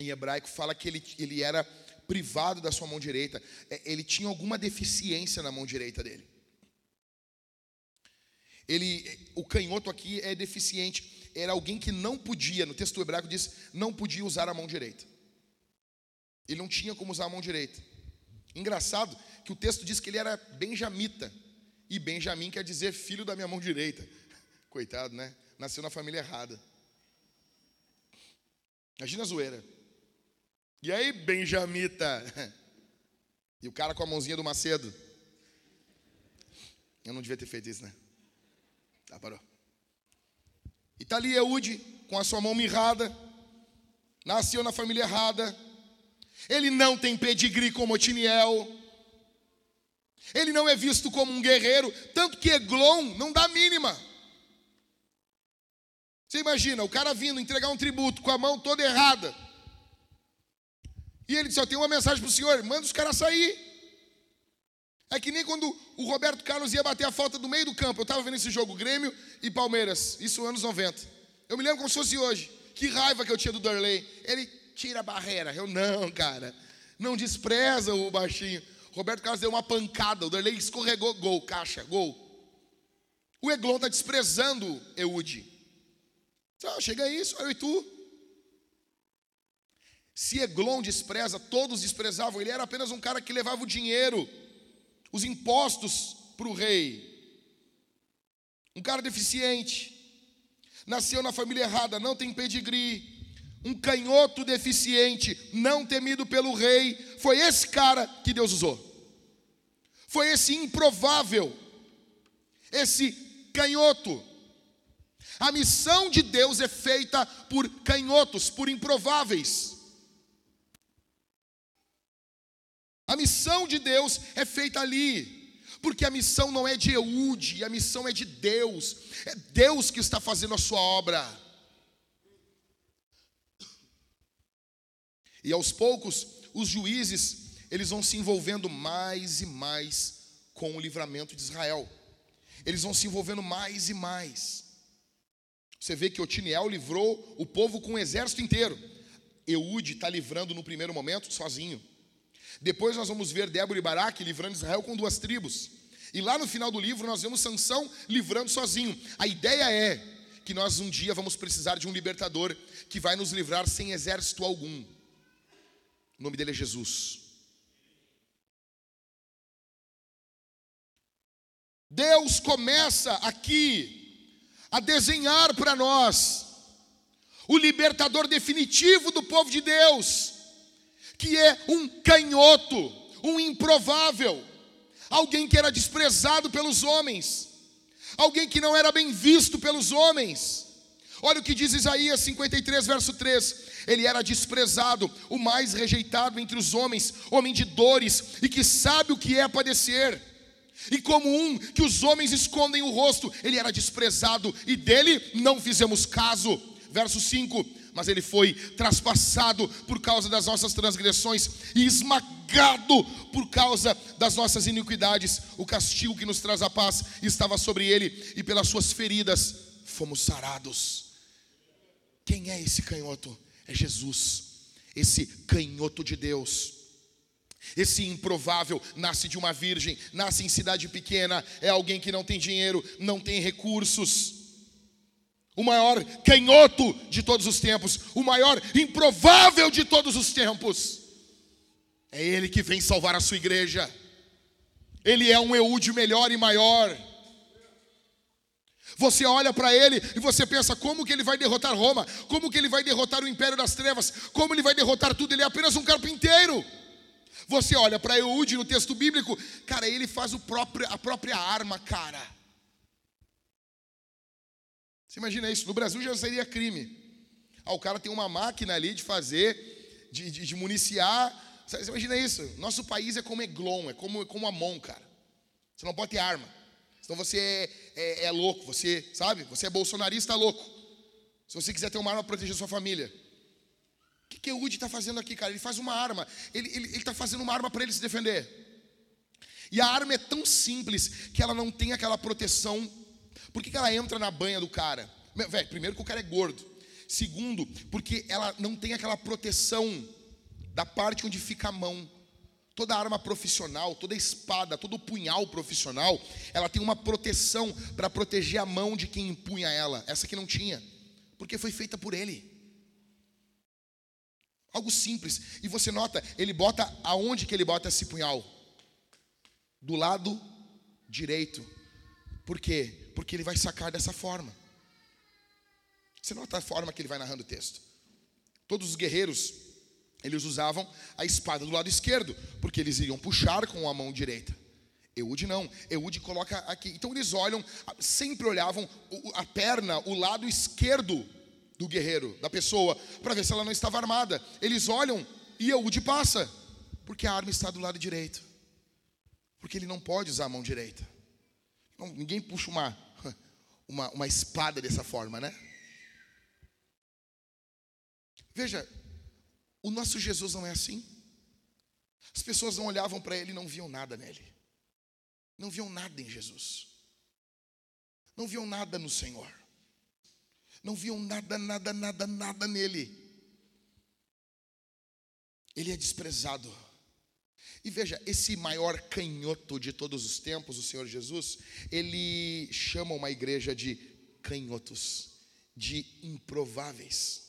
em hebraico, fala que ele, ele era privado da sua mão direita. É, ele tinha alguma deficiência na mão direita dele. Ele, o canhoto aqui é deficiente. Era alguém que não podia, no texto hebraico diz, não podia usar a mão direita. Ele não tinha como usar a mão direita. Engraçado que o texto diz que ele era benjamita. E Benjamim quer dizer filho da minha mão direita. (laughs) Coitado, né? Nasceu na família errada. Imagina a zoeira. E aí, Benjamita? (laughs) E o cara com a mãozinha do Macedo. Eu não devia ter feito isso, né? Ah, parou. E tá ali Eude, com a sua mão mirrada. Nasceu na família errada ele não tem pedigree como Otiniel. Ele não é visto como um guerreiro, tanto que Eglon não dá mínima. Você imagina, o cara vindo entregar um tributo com a mão toda errada. E ele disse: Eu tenho uma mensagem para o senhor, manda os caras sair. É que nem quando o Roberto Carlos ia bater a falta do meio do campo. Eu estava vendo esse jogo, Grêmio e Palmeiras, isso anos 90. Eu me lembro como se fosse hoje. Que raiva que eu tinha do Darley. Ele tira a barreira. Eu não, cara. Não despreza o baixinho. Roberto Carlos deu uma pancada, o Derlei escorregou, gol, caixa, gol. O Eglon está desprezando Eude. Então, chega isso, eu e tu. Se Eglon despreza, todos desprezavam. Ele era apenas um cara que levava o dinheiro, os impostos para o rei. Um cara deficiente. Nasceu na família errada, não tem pedigree um canhoto deficiente, não temido pelo rei, foi esse cara que Deus usou. Foi esse improvável, esse canhoto. A missão de Deus é feita por canhotos, por improváveis. A missão de Deus é feita ali, porque a missão não é de Eude, a missão é de Deus. É Deus que está fazendo a sua obra. E aos poucos, os juízes, eles vão se envolvendo mais e mais com o livramento de Israel. Eles vão se envolvendo mais e mais. Você vê que Otiniel livrou o povo com o exército inteiro. Eude está livrando no primeiro momento sozinho. Depois nós vamos ver Débora e Baraque livrando Israel com duas tribos. E lá no final do livro nós vemos Sansão livrando sozinho. A ideia é que nós um dia vamos precisar de um libertador que vai nos livrar sem exército algum. O nome dele é Jesus. Deus começa aqui a desenhar para nós o libertador definitivo do povo de Deus, que é um canhoto, um improvável, alguém que era desprezado pelos homens, alguém que não era bem visto pelos homens, Olha o que diz Isaías 53, verso 3. Ele era desprezado, o mais rejeitado entre os homens, homem de dores e que sabe o que é padecer. E como um que os homens escondem o rosto, ele era desprezado e dele não fizemos caso. Verso 5: Mas ele foi traspassado por causa das nossas transgressões e esmagado por causa das nossas iniquidades. O castigo que nos traz a paz estava sobre ele, e pelas suas feridas fomos sarados. Quem é esse canhoto? É Jesus, esse canhoto de Deus. Esse improvável nasce de uma virgem, nasce em cidade pequena, é alguém que não tem dinheiro, não tem recursos. O maior canhoto de todos os tempos, o maior improvável de todos os tempos. É ele que vem salvar a sua igreja. Ele é um Eude melhor e maior. Você olha para ele e você pensa como que ele vai derrotar Roma, como que ele vai derrotar o império das trevas, como ele vai derrotar tudo, ele é apenas um carpinteiro. Você olha para Eude no texto bíblico, cara, ele faz próprio, a própria arma, cara. Você imagina isso? No Brasil já seria crime. Ah, o cara tem uma máquina ali de fazer, de, de, de municiar. Você imagina isso? Nosso país é como Eglon, é como, é como Amon, cara. Você não pode ter arma. Então você é, é, é, louco, você, sabe? Você é bolsonarista louco. Se você quiser ter uma arma para proteger sua família. O que, que o Udi está fazendo aqui, cara? Ele faz uma arma. Ele está ele, ele tá fazendo uma arma para ele se defender. E a arma é tão simples que ela não tem aquela proteção. Por que, que ela entra na banha do cara? Velho, primeiro que o cara é gordo. Segundo, porque ela não tem aquela proteção da parte onde fica a mão. Toda arma profissional, toda espada, todo punhal profissional, ela tem uma proteção para proteger a mão de quem empunha ela. Essa que não tinha, porque foi feita por ele. Algo simples. E você nota, ele bota aonde que ele bota esse punhal? Do lado direito. Por quê? Porque ele vai sacar dessa forma. Você nota a forma que ele vai narrando o texto. Todos os guerreiros eles usavam a espada do lado esquerdo, porque eles iriam puxar com a mão direita. Eude não, Eude coloca aqui. Então eles olham, sempre olhavam a perna, o lado esquerdo do guerreiro, da pessoa, para ver se ela não estava armada. Eles olham e Eude passa, porque a arma está do lado direito. Porque ele não pode usar a mão direita. Não, ninguém puxa uma, (laughs) uma, uma espada dessa forma, né? Veja, o nosso Jesus não é assim. As pessoas não olhavam para ele e não viam nada nele. Não viam nada em Jesus. Não viam nada no Senhor. Não viam nada, nada, nada, nada nele. Ele é desprezado. E veja, esse maior canhoto de todos os tempos, o Senhor Jesus, ele chama uma igreja de canhotos, de improváveis.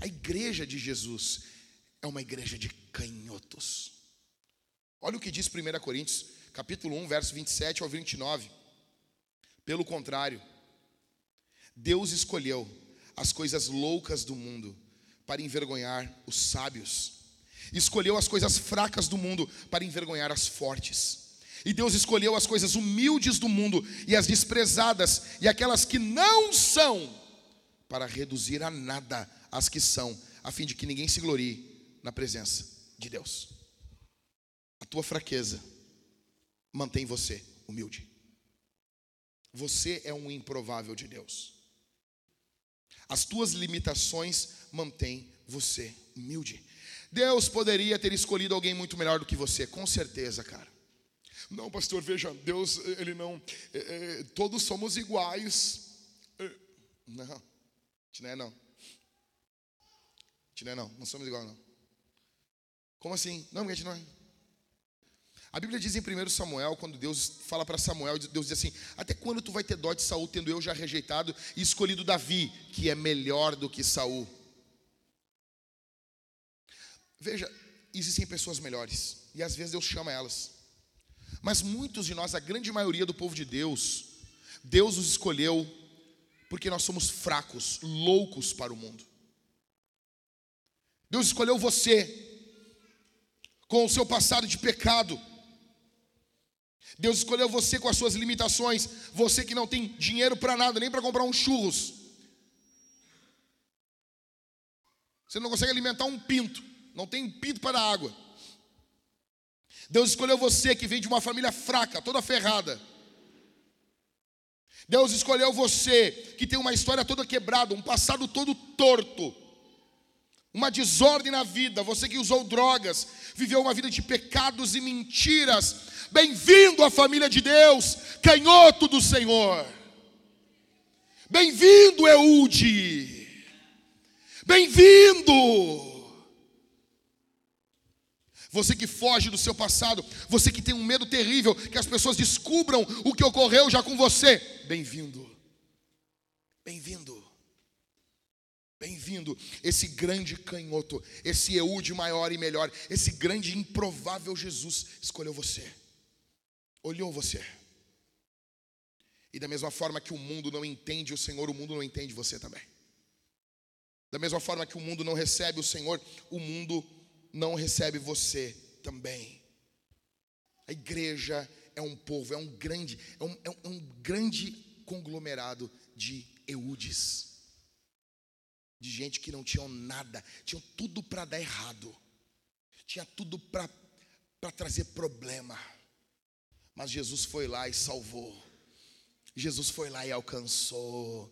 A igreja de Jesus é uma igreja de canhotos. Olha o que diz 1 Coríntios, capítulo 1, verso 27 ao 29. Pelo contrário, Deus escolheu as coisas loucas do mundo para envergonhar os sábios. Escolheu as coisas fracas do mundo para envergonhar as fortes. E Deus escolheu as coisas humildes do mundo e as desprezadas e aquelas que não são para reduzir a nada as que são, a fim de que ninguém se glorie na presença de Deus. A tua fraqueza mantém você humilde. Você é um improvável de Deus. As tuas limitações mantêm você humilde. Deus poderia ter escolhido alguém muito melhor do que você, com certeza, cara. Não, pastor, veja, Deus, ele não. É, é, todos somos iguais. É, não, não é não gente não é não, não somos igual não. Como assim? Não, a gente não é. A Bíblia diz em 1 Samuel, quando Deus fala para Samuel, Deus diz assim: Até quando tu vai ter dó de Saul, tendo eu já rejeitado e escolhido Davi, que é melhor do que Saul? Veja, existem pessoas melhores, e às vezes Deus chama elas. Mas muitos de nós, a grande maioria do povo de Deus, Deus os escolheu porque nós somos fracos, loucos para o mundo. Deus escolheu você com o seu passado de pecado. Deus escolheu você com as suas limitações, você que não tem dinheiro para nada, nem para comprar um churros. Você não consegue alimentar um pinto, não tem pinto para dar água. Deus escolheu você que vem de uma família fraca, toda ferrada. Deus escolheu você que tem uma história toda quebrada, um passado todo torto uma desordem na vida, você que usou drogas, viveu uma vida de pecados e mentiras. Bem-vindo à família de Deus, canhoto do Senhor. Bem-vindo, Eude. Bem-vindo. Você que foge do seu passado, você que tem um medo terrível que as pessoas descubram o que ocorreu já com você. Bem-vindo. Bem-vindo. Bem-vindo, esse grande canhoto, esse Eude maior e melhor, esse grande improvável Jesus escolheu você, olhou você. E da mesma forma que o mundo não entende o Senhor, o mundo não entende você também. Da mesma forma que o mundo não recebe o Senhor, o mundo não recebe você também. A igreja é um povo, é um grande, é um, é um grande conglomerado de eudes. De gente que não tinham nada, tinham tudo para dar errado. Tinha tudo para trazer problema. Mas Jesus foi lá e salvou. Jesus foi lá e alcançou.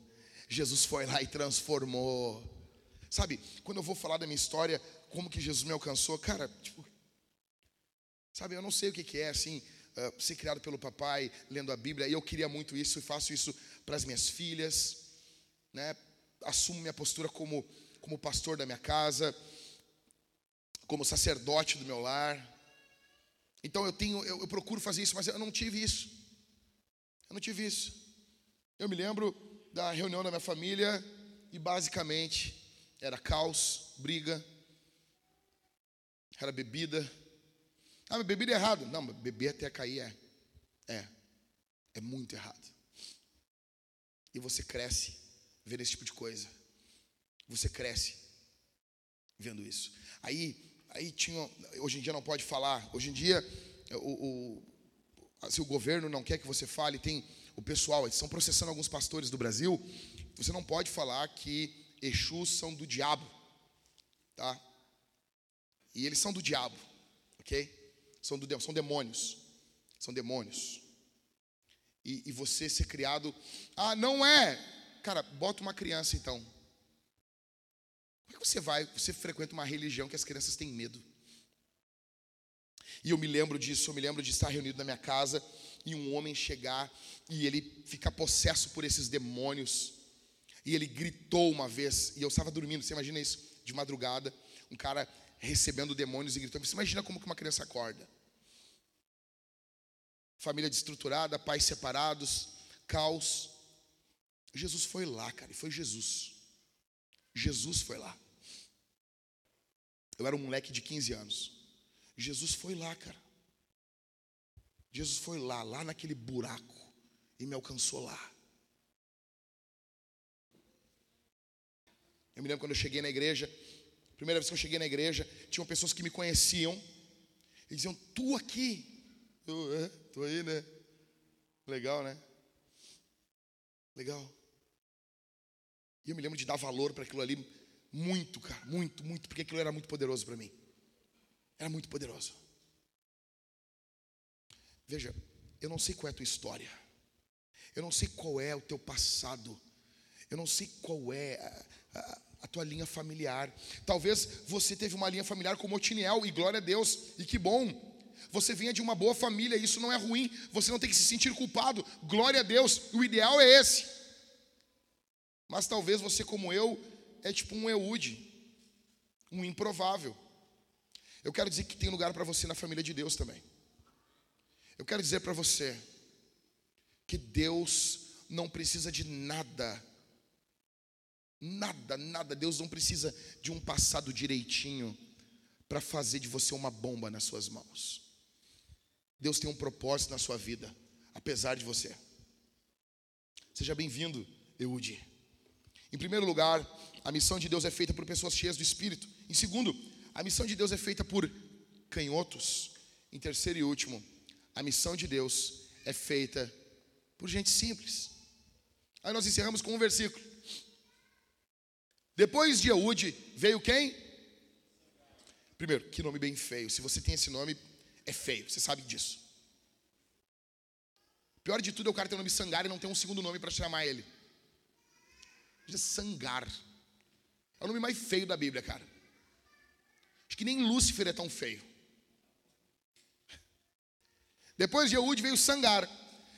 Jesus foi lá e transformou. Sabe, quando eu vou falar da minha história, como que Jesus me alcançou, cara, tipo, sabe, eu não sei o que, que é assim, uh, ser criado pelo papai, lendo a Bíblia, e eu queria muito isso, e faço isso para as minhas filhas, né? Assumo minha postura como, como pastor da minha casa, como sacerdote do meu lar. Então eu tenho, eu, eu procuro fazer isso, mas eu não tive isso. Eu não tive isso. Eu me lembro da reunião da minha família e basicamente era caos, briga, era bebida. Ah, mas bebida é errado. Não, mas beber até cair é. É. É muito errado. E você cresce vendo esse tipo de coisa. Você cresce vendo isso. Aí, aí tinha. Hoje em dia não pode falar. Hoje em dia o, o, se o governo não quer que você fale, tem o pessoal, eles estão processando alguns pastores do Brasil. Você não pode falar que Exus são do diabo, tá? E eles são do diabo, ok? São, do, são demônios. São demônios. E, e você ser criado. Ah, não é. Cara, bota uma criança então. Como é que você vai? Você frequenta uma religião que as crianças têm medo. E eu me lembro disso, eu me lembro de estar reunido na minha casa e um homem chegar e ele ficar possesso por esses demônios. E ele gritou uma vez, e eu estava dormindo, você imagina isso, de madrugada, um cara recebendo demônios e gritando. Você imagina como que uma criança acorda? Família destruturada, pais separados, caos. Jesus foi lá, cara, e foi Jesus. Jesus foi lá. Eu era um moleque de 15 anos. Jesus foi lá, cara. Jesus foi lá, lá naquele buraco, e me alcançou lá. Eu me lembro quando eu cheguei na igreja, Primeira vez que eu cheguei na igreja, tinham pessoas que me conheciam e diziam: Tu aqui? Eu, é, tô aí, né? Legal, né? Legal. E eu me lembro de dar valor para aquilo ali muito, cara, muito, muito, porque aquilo era muito poderoso para mim. Era muito poderoso. Veja, eu não sei qual é a tua história. Eu não sei qual é o teu passado. Eu não sei qual é a, a, a tua linha familiar. Talvez você teve uma linha familiar como Otiniel, e glória a Deus, e que bom. Você vinha de uma boa família, isso não é ruim, você não tem que se sentir culpado, glória a Deus, o ideal é esse. Mas talvez você, como eu, é tipo um Eude, um improvável. Eu quero dizer que tem lugar para você na família de Deus também. Eu quero dizer para você que Deus não precisa de nada Nada, nada. Deus não precisa de um passado direitinho para fazer de você uma bomba nas suas mãos. Deus tem um propósito na sua vida, apesar de você. Seja bem-vindo, Eude. Em primeiro lugar, a missão de Deus é feita por pessoas cheias do Espírito. Em segundo, a missão de Deus é feita por canhotos. Em terceiro e último, a missão de Deus é feita por gente simples. Aí nós encerramos com um versículo. Depois de Eude veio quem? Primeiro, que nome bem feio. Se você tem esse nome, é feio, você sabe disso. Pior de tudo é o cara ter o nome Sangar e não ter um segundo nome para chamar ele. Sangar. É o nome mais feio da Bíblia, cara. Acho que nem Lúcifer é tão feio. Depois de Eude veio Sangar,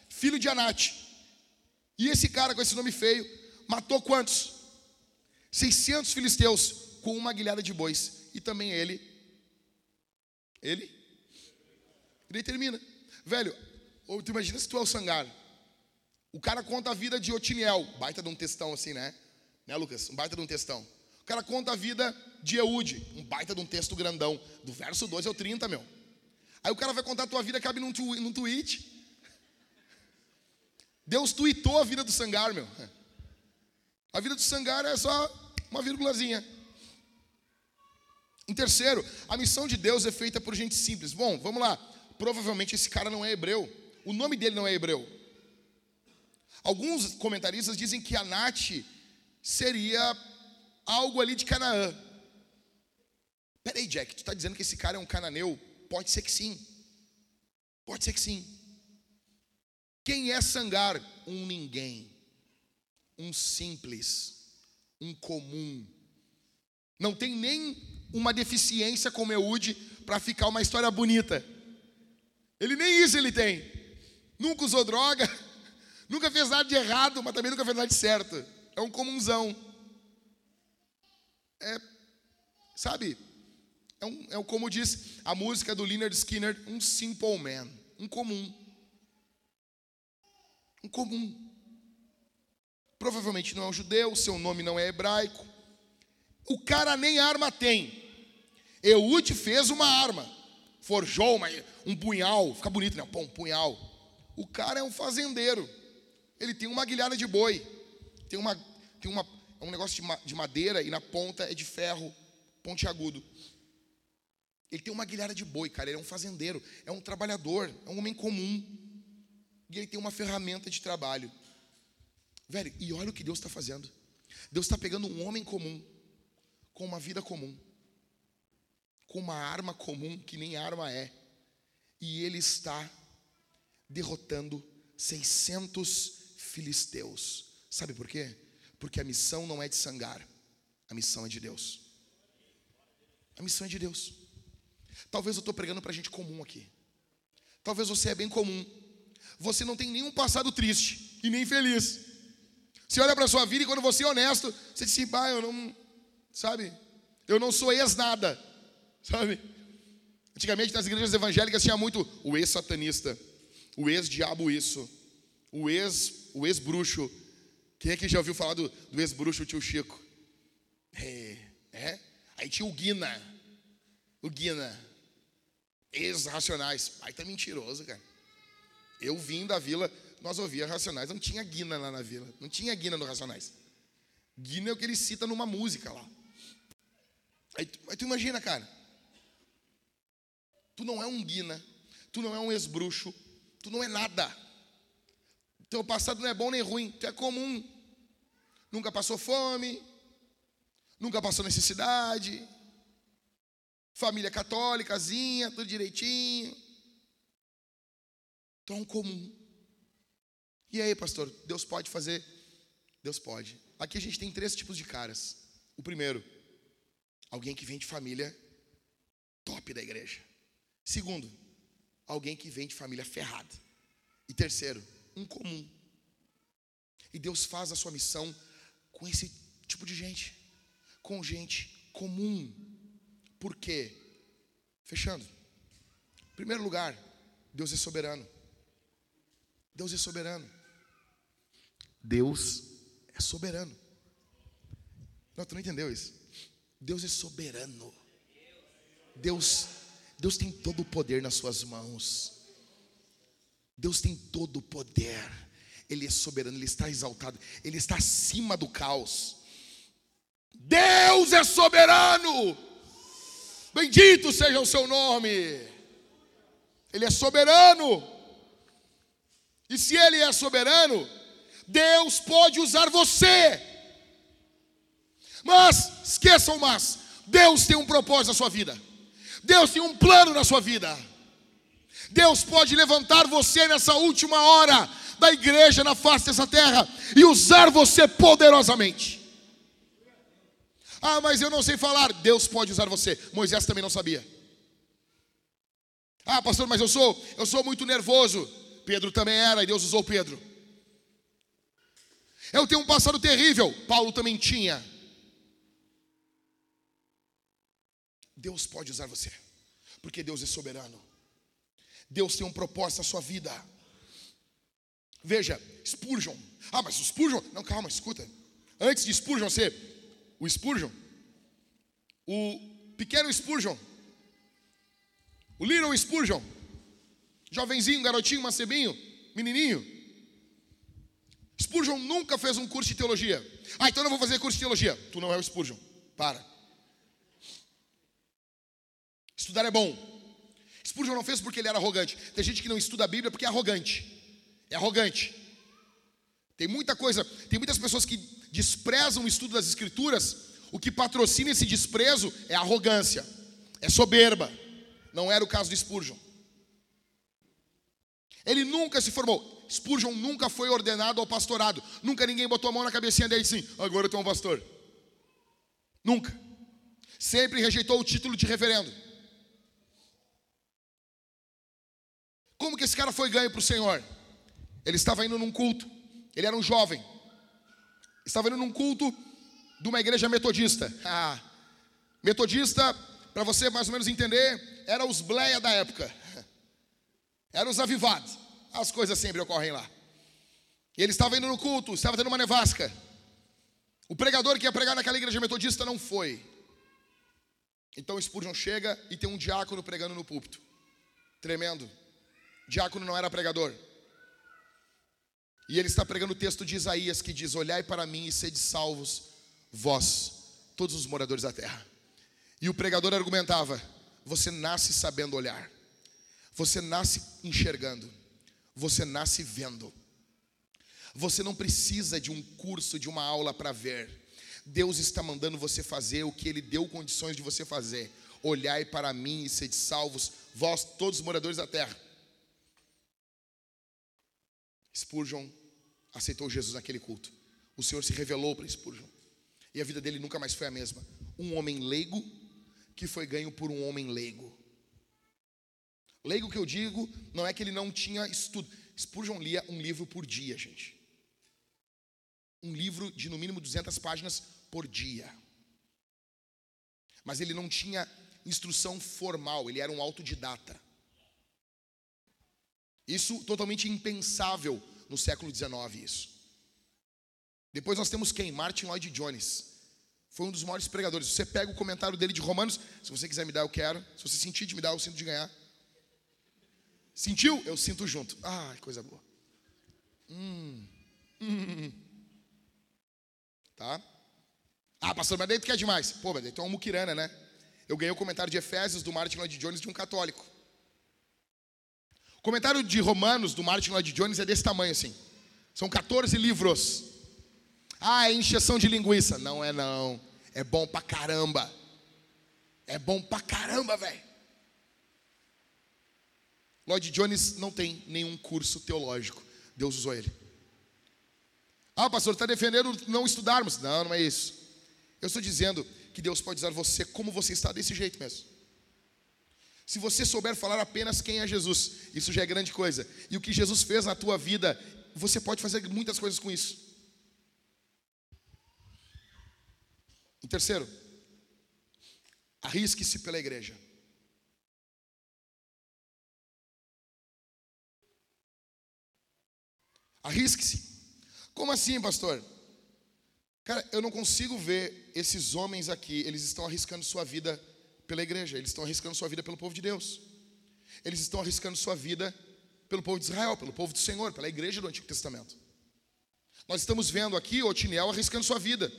filho de Anate. E esse cara com esse nome feio matou quantos? 600 filisteus com uma guilhada de bois. E também ele. Ele? Ele termina. Velho, ou tu imagina se tu é o Sangar. O cara conta a vida de Otiniel. Baita de um textão assim, né? Né, Lucas? Um baita de um textão. O cara conta a vida de Eude. Um baita de um texto grandão. Do verso 12 ao 30, meu. Aí o cara vai contar a tua vida, cabe num, num tweet. Deus tweetou a vida do Sangar, meu. A vida do Sangar é só uma vírgulazinha. Em terceiro, a missão de Deus é feita por gente simples. Bom, vamos lá. Provavelmente esse cara não é hebreu. O nome dele não é hebreu. Alguns comentaristas dizem que Anate seria algo ali de Canaã. Peraí, Jack, tu está dizendo que esse cara é um cananeu? Pode ser que sim. Pode ser que sim. Quem é Sangar? Um ninguém. Um simples. Um comum. Não tem nem uma deficiência como Eude para ficar uma história bonita. Ele nem isso ele tem nunca usou droga, (laughs) nunca fez nada de errado, mas também nunca fez nada de certo. É um comunzão. É, sabe? É, um, é um, como diz a música do Leonard Skinner, um simple man, um comum. Um comum. Provavelmente não é um judeu, seu nome não é hebraico. O cara nem arma tem. Eude fez uma arma, forjou uma, um punhal, fica bonito, né? um punhal. O cara é um fazendeiro. Ele tem uma guilhada de boi. Tem uma, tem uma, é um negócio de, ma, de madeira e na ponta é de ferro pontiagudo. Ele tem uma guilhada de boi, cara. Ele é um fazendeiro, é um trabalhador, é um homem comum. E ele tem uma ferramenta de trabalho. Velho, e olha o que Deus está fazendo. Deus está pegando um homem comum, com uma vida comum, com uma arma comum que nem arma é, e ele está derrotando 600 filisteus. Sabe por quê? Porque a missão não é de Sangar, a missão é de Deus. A missão é de Deus. Talvez eu estou pregando para gente comum aqui. Talvez você é bem comum. Você não tem nenhum passado triste e nem feliz. Você olha para sua vida e quando você é honesto, você diz assim, eu não, sabe? Eu não sou ex-nada, sabe? Antigamente nas igrejas evangélicas tinha muito o ex-satanista o ex-diabo isso, o ex o ex-bruxo. Quem é que já ouviu falar do, do ex-bruxo tio Chico? É, é? Aí tinha o Guina, o Guina, ex-racionais. Pai, tá mentiroso, cara. Eu vim da vila, nós ouvia Racionais, não tinha Guina lá na vila, não tinha Guina no Racionais. Guina é o que ele cita numa música lá. Aí, aí tu imagina, cara. Tu não é um Guina, tu não é um ex-bruxo, Tu não é nada. Teu passado não é bom nem ruim, tu é comum. Nunca passou fome, nunca passou necessidade. Família católicazinha, tudo direitinho. Tu é um comum. E aí, pastor, Deus pode fazer? Deus pode. Aqui a gente tem três tipos de caras. O primeiro, alguém que vem de família top da igreja. Segundo, alguém que vem de família ferrada. E terceiro, um comum. E Deus faz a sua missão com esse tipo de gente, com gente comum. Por quê? Fechando. Em primeiro lugar, Deus é soberano. Deus é soberano. Deus é soberano. Não, tu não entendeu isso? Deus é soberano. Deus Deus tem todo o poder nas suas mãos. Deus tem todo o poder. Ele é soberano, ele está exaltado, ele está acima do caos. Deus é soberano. Bendito seja o seu nome. Ele é soberano. E se ele é soberano, Deus pode usar você. Mas, esqueçam mas, Deus tem um propósito na sua vida. Deus tem um plano na sua vida. Deus pode levantar você nessa última hora da igreja na face dessa terra e usar você poderosamente. Ah, mas eu não sei falar. Deus pode usar você. Moisés também não sabia. Ah, pastor, mas eu sou, eu sou muito nervoso. Pedro também era e Deus usou Pedro. Eu tenho um passado terrível. Paulo também tinha. Deus pode usar você, porque Deus é soberano. Deus tem um propósito na sua vida. Veja, Spurgeon. Ah, mas o Spurgeon. Não, calma, escuta. Antes de Spurgeon ser o Spurgeon, o pequeno Spurgeon, o Little Spurgeon, jovenzinho, garotinho, macebinho, menininho. Spurgeon nunca fez um curso de teologia. Ah, então eu não vou fazer curso de teologia. Tu não é o Spurgeon. Para. Estudar é bom. Spurgeon não fez porque ele era arrogante. Tem gente que não estuda a Bíblia porque é arrogante. É arrogante. Tem muita coisa, tem muitas pessoas que desprezam o estudo das Escrituras. O que patrocina esse desprezo é arrogância, é soberba. Não era o caso de Spurgeon. Ele nunca se formou. Spurgeon nunca foi ordenado ao pastorado. Nunca ninguém botou a mão na cabecinha dele assim: agora eu tenho um pastor. Nunca. Sempre rejeitou o título de reverendo. Como que esse cara foi ganho para o Senhor? Ele estava indo num culto, ele era um jovem, estava indo num culto de uma igreja metodista. (laughs) Ah, metodista, para você mais ou menos entender, era os bleia da época, (laughs) eram os avivados, as coisas sempre ocorrem lá. E ele estava indo no culto, estava tendo uma nevasca. O pregador que ia pregar naquela igreja metodista não foi. Então Spurgeon chega e tem um diácono pregando no púlpito. Tremendo. Diácono não era pregador. E ele está pregando o texto de Isaías que diz: Olhai para mim e sede salvos, vós, todos os moradores da terra. E o pregador argumentava: Você nasce sabendo olhar, você nasce enxergando, você nasce vendo. Você não precisa de um curso, de uma aula para ver. Deus está mandando você fazer o que Ele deu condições de você fazer. Olhai para mim e sede salvos, vós, todos os moradores da terra. Spurgeon aceitou Jesus naquele culto. O Senhor se revelou para Spurgeon. E a vida dele nunca mais foi a mesma. Um homem leigo que foi ganho por um homem leigo. Leigo que eu digo não é que ele não tinha estudo. Spurgeon lia um livro por dia, gente. Um livro de no mínimo 200 páginas por dia. Mas ele não tinha instrução formal, ele era um autodidata. Isso totalmente impensável no século XIX, isso. Depois nós temos quem? Martin Lloyd Jones. Foi um dos maiores pregadores. Você pega o comentário dele de Romanos, se você quiser me dar, eu quero. Se você sentir de me dar, eu sinto de ganhar. Sentiu? Eu sinto junto. Ah, coisa boa. Hum. Hum. Tá? Ah, pastor, mas daí tu quer demais. Pô, mas daí tu é um muquirana, né? Eu ganhei o comentário de Efésios do Martin Lloyd Jones de um católico. O comentário de Romanos do Martin Lloyd Jones é desse tamanho assim. São 14 livros. Ah, é encheção de linguiça. Não é não. É bom pra caramba. É bom pra caramba, velho. Lloyd Jones não tem nenhum curso teológico. Deus usou ele. Ah, pastor, está defendendo não estudarmos. Não, não é isso. Eu estou dizendo que Deus pode usar você como você está desse jeito mesmo. Se você souber falar apenas quem é Jesus, isso já é grande coisa. E o que Jesus fez na tua vida, você pode fazer muitas coisas com isso. Em terceiro, arrisque-se pela igreja. Arrisque-se. Como assim, pastor? Cara, eu não consigo ver esses homens aqui, eles estão arriscando sua vida pela igreja, eles estão arriscando sua vida pelo povo de Deus. Eles estão arriscando sua vida pelo povo de Israel, pelo povo do Senhor, pela igreja do Antigo Testamento. Nós estamos vendo aqui Otiniel arriscando sua vida.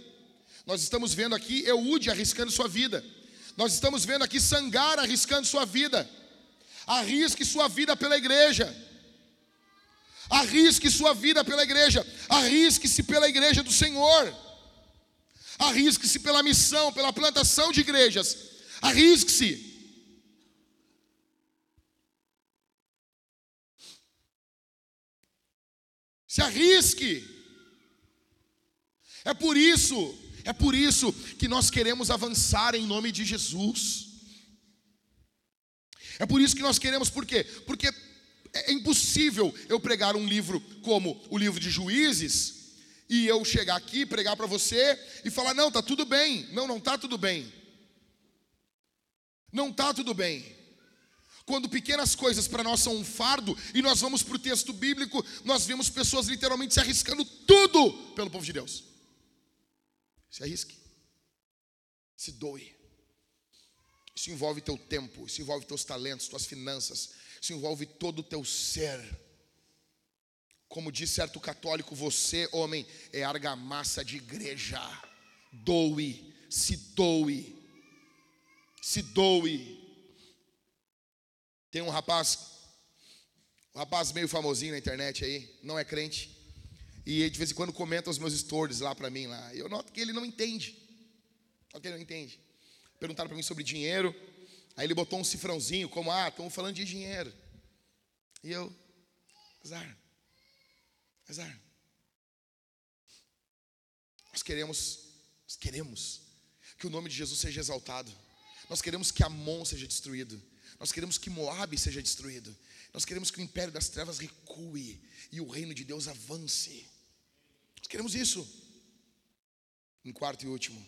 Nós estamos vendo aqui Eude arriscando sua vida. Nós estamos vendo aqui Sangar arriscando sua vida. Arrisque sua vida pela igreja. Arrisque sua vida pela igreja. Arrisque-se pela igreja do Senhor. Arrisque-se pela missão, pela plantação de igrejas. Arrisque-se. Se arrisque. É por isso, é por isso que nós queremos avançar em nome de Jesus. É por isso que nós queremos, por quê? Porque é impossível eu pregar um livro como o livro de Juízes e eu chegar aqui, pregar para você e falar: não, tá tudo bem. Não, não tá tudo bem. Não tá tudo bem. Quando pequenas coisas para nós são um fardo e nós vamos para o texto bíblico, nós vemos pessoas literalmente se arriscando tudo pelo povo de Deus. Se arrisque, se doe. Isso envolve teu tempo, isso envolve teus talentos, tuas finanças, isso envolve todo o teu ser. Como diz certo católico, você, homem, é argamassa de igreja. Doe, se doe, se doe. Tem um rapaz, um rapaz meio famosinho na internet aí, não é crente, e de vez em quando comenta os meus stories lá para mim lá. Eu noto que ele não entende. Que ele não entende. Perguntaram para mim sobre dinheiro, aí ele botou um cifrãozinho como ah, estamos falando de dinheiro. E eu, azar, azar. Nós queremos, nós queremos que o nome de Jesus seja exaltado. Nós queremos que Amon seja destruído. Nós queremos que Moabe seja destruído. Nós queremos que o império das trevas recue e o reino de Deus avance. Nós queremos isso. Em quarto e último,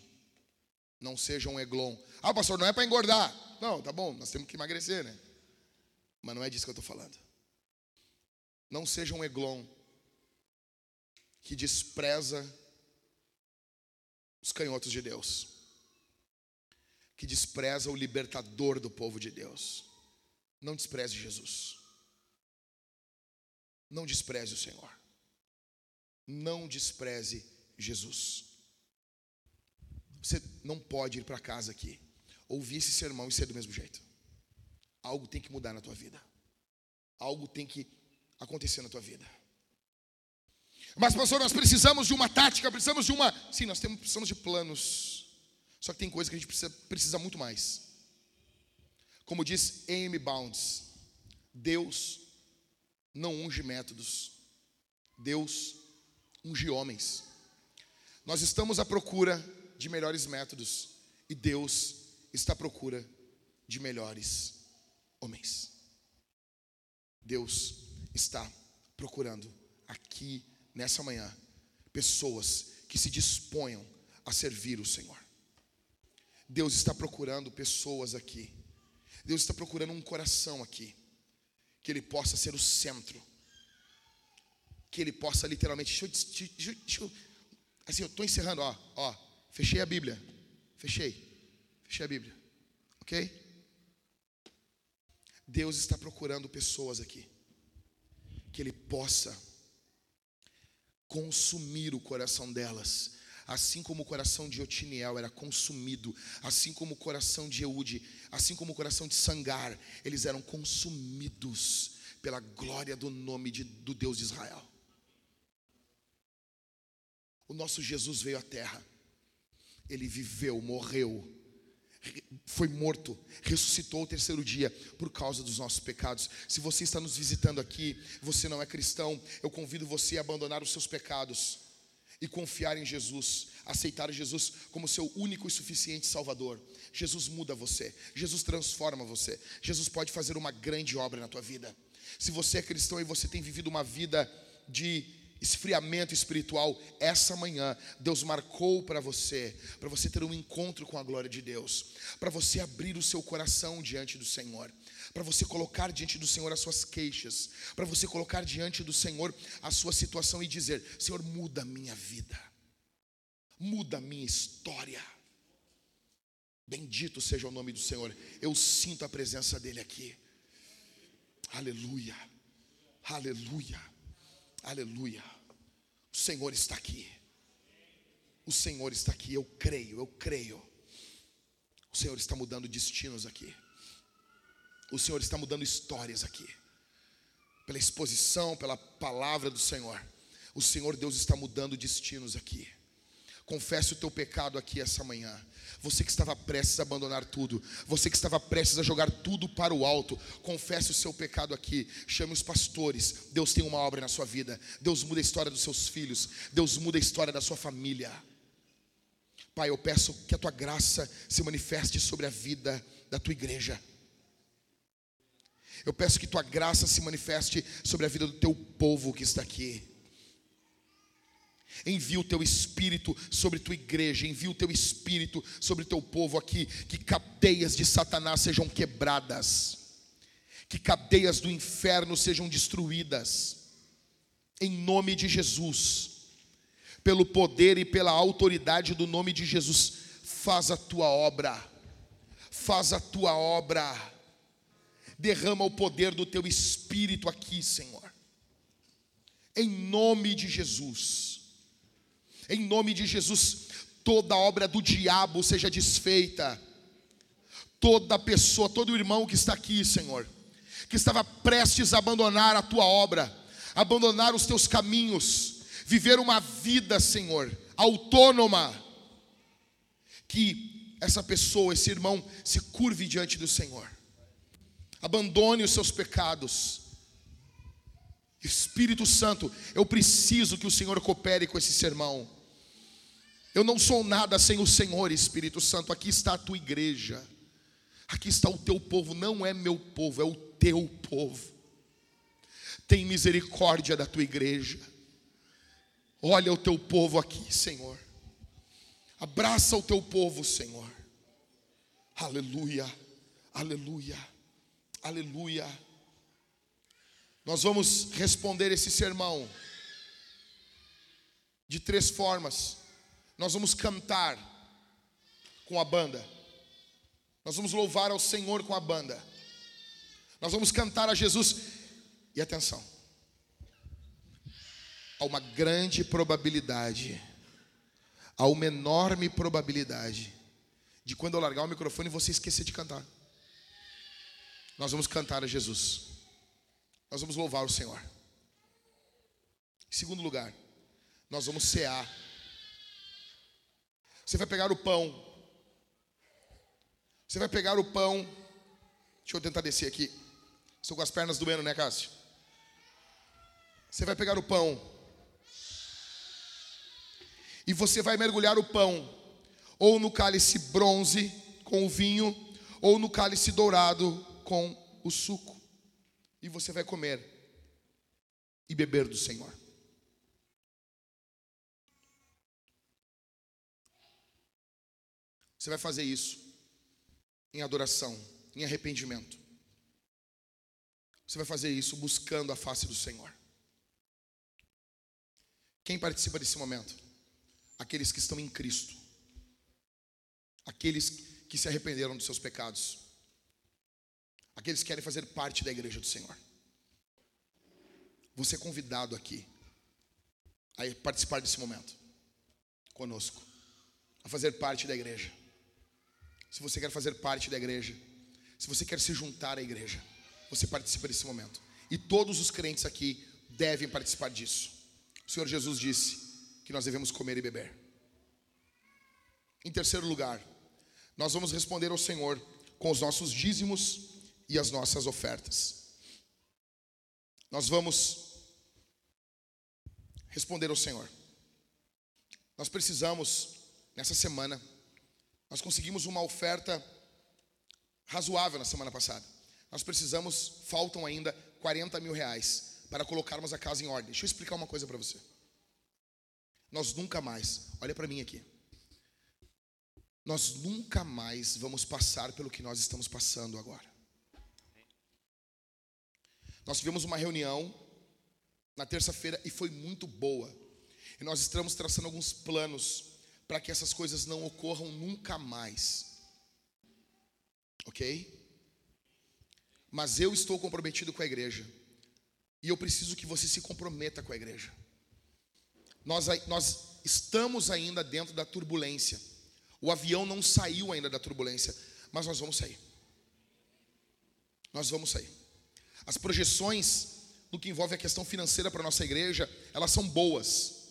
não seja um eglon. Ah, pastor, não é para engordar. Não, tá bom, nós temos que emagrecer, né? Mas não é disso que eu estou falando. Não seja um eglon que despreza os canhotos de Deus que despreza o libertador do povo de Deus. Não despreze Jesus. Não despreze o Senhor. Não despreze Jesus. Você não pode ir para casa aqui, ouvir esse sermão e ser do mesmo jeito. Algo tem que mudar na tua vida. Algo tem que acontecer na tua vida. Mas, pastor, nós precisamos de uma tática, precisamos de uma. Sim, nós temos, precisamos de planos. Só que tem coisa que a gente precisa, precisa muito mais. Como diz Amy Bounds, Deus não unge métodos, Deus unge homens. Nós estamos à procura de melhores métodos e Deus está à procura de melhores homens. Deus está procurando aqui nessa manhã pessoas que se disponham a servir o Senhor. Deus está procurando pessoas aqui. Deus está procurando um coração aqui. Que Ele possa ser o centro. Que Ele possa literalmente. Deixa eu, deixa, deixa eu, assim, eu estou encerrando, ó, ó. Fechei a Bíblia. Fechei. Fechei a Bíblia. Ok? Deus está procurando pessoas aqui. Que Ele possa consumir o coração delas assim como o coração de Otiniel era consumido, assim como o coração de Eude, assim como o coração de Sangar, eles eram consumidos pela glória do nome de, do Deus de Israel. O nosso Jesus veio à terra, ele viveu, morreu, foi morto, ressuscitou o terceiro dia por causa dos nossos pecados. Se você está nos visitando aqui, você não é cristão, eu convido você a abandonar os seus pecados e confiar em Jesus, aceitar Jesus como seu único e suficiente Salvador. Jesus muda você, Jesus transforma você, Jesus pode fazer uma grande obra na tua vida. Se você é cristão e você tem vivido uma vida de esfriamento espiritual, essa manhã Deus marcou para você, para você ter um encontro com a glória de Deus, para você abrir o seu coração diante do Senhor, para você colocar diante do Senhor as suas queixas, para você colocar diante do Senhor a sua situação e dizer: Senhor, muda a minha vida, muda a minha história. Bendito seja o nome do Senhor, eu sinto a presença dEle aqui. Aleluia, aleluia, aleluia. O Senhor está aqui. O Senhor está aqui, eu creio, eu creio. O Senhor está mudando destinos aqui. O Senhor está mudando histórias aqui. Pela exposição, pela palavra do Senhor. O Senhor Deus está mudando destinos aqui. Confesse o teu pecado aqui essa manhã. Você que estava prestes a abandonar tudo, você que estava prestes a jogar tudo para o alto, confesse o seu pecado aqui. Chame os pastores. Deus tem uma obra na sua vida. Deus muda a história dos seus filhos. Deus muda a história da sua família. Pai, eu peço que a tua graça se manifeste sobre a vida da tua igreja. Eu peço que tua graça se manifeste sobre a vida do teu povo que está aqui. Envia o teu espírito sobre tua igreja, envia o teu espírito sobre teu povo aqui, que cadeias de Satanás sejam quebradas, que cadeias do inferno sejam destruídas, em nome de Jesus, pelo poder e pela autoridade do nome de Jesus, faz a tua obra, faz a tua obra, derrama o poder do teu espírito aqui, Senhor, em nome de Jesus. Em nome de Jesus, toda obra do diabo seja desfeita. Toda pessoa, todo irmão que está aqui, Senhor, que estava prestes a abandonar a tua obra, abandonar os teus caminhos, viver uma vida, Senhor, autônoma, que essa pessoa, esse irmão, se curve diante do Senhor, abandone os seus pecados. Espírito Santo, eu preciso que o Senhor coopere com esse sermão. Eu não sou nada sem o Senhor, Espírito Santo. Aqui está a tua igreja. Aqui está o teu povo. Não é meu povo, é o teu povo. Tem misericórdia da tua igreja. Olha o teu povo aqui, Senhor. Abraça o teu povo, Senhor. Aleluia, aleluia, aleluia. Nós vamos responder esse sermão de três formas. Nós vamos cantar com a banda. Nós vamos louvar ao Senhor com a banda. Nós vamos cantar a Jesus. E atenção. Há uma grande probabilidade, há uma enorme probabilidade de quando eu largar o microfone você esquecer de cantar. Nós vamos cantar a Jesus. Nós vamos louvar o Senhor. Em segundo lugar, nós vamos cear você vai pegar o pão. Você vai pegar o pão. Deixa eu tentar descer aqui. Estou com as pernas doendo, né, Cássio? Você vai pegar o pão. E você vai mergulhar o pão ou no cálice bronze com o vinho, ou no cálice dourado com o suco. E você vai comer e beber do Senhor. Você vai fazer isso em adoração, em arrependimento. Você vai fazer isso buscando a face do Senhor. Quem participa desse momento? Aqueles que estão em Cristo. Aqueles que se arrependeram dos seus pecados. Aqueles que querem fazer parte da igreja do Senhor. Você é convidado aqui a participar desse momento conosco, a fazer parte da igreja se você quer fazer parte da igreja, se você quer se juntar à igreja, você participa desse momento. E todos os crentes aqui devem participar disso. O Senhor Jesus disse que nós devemos comer e beber. Em terceiro lugar, nós vamos responder ao Senhor com os nossos dízimos e as nossas ofertas. Nós vamos responder ao Senhor. Nós precisamos, nessa semana, nós conseguimos uma oferta razoável na semana passada. Nós precisamos, faltam ainda 40 mil reais para colocarmos a casa em ordem. Deixa eu explicar uma coisa para você. Nós nunca mais, olha para mim aqui. Nós nunca mais vamos passar pelo que nós estamos passando agora. Nós tivemos uma reunião na terça-feira e foi muito boa. E nós estamos traçando alguns planos para que essas coisas não ocorram nunca mais. Ok? Mas eu estou comprometido com a igreja. E eu preciso que você se comprometa com a igreja. Nós, nós estamos ainda dentro da turbulência. O avião não saiu ainda da turbulência, mas nós vamos sair. Nós vamos sair. As projeções no que envolve a questão financeira para a nossa igreja, elas são boas.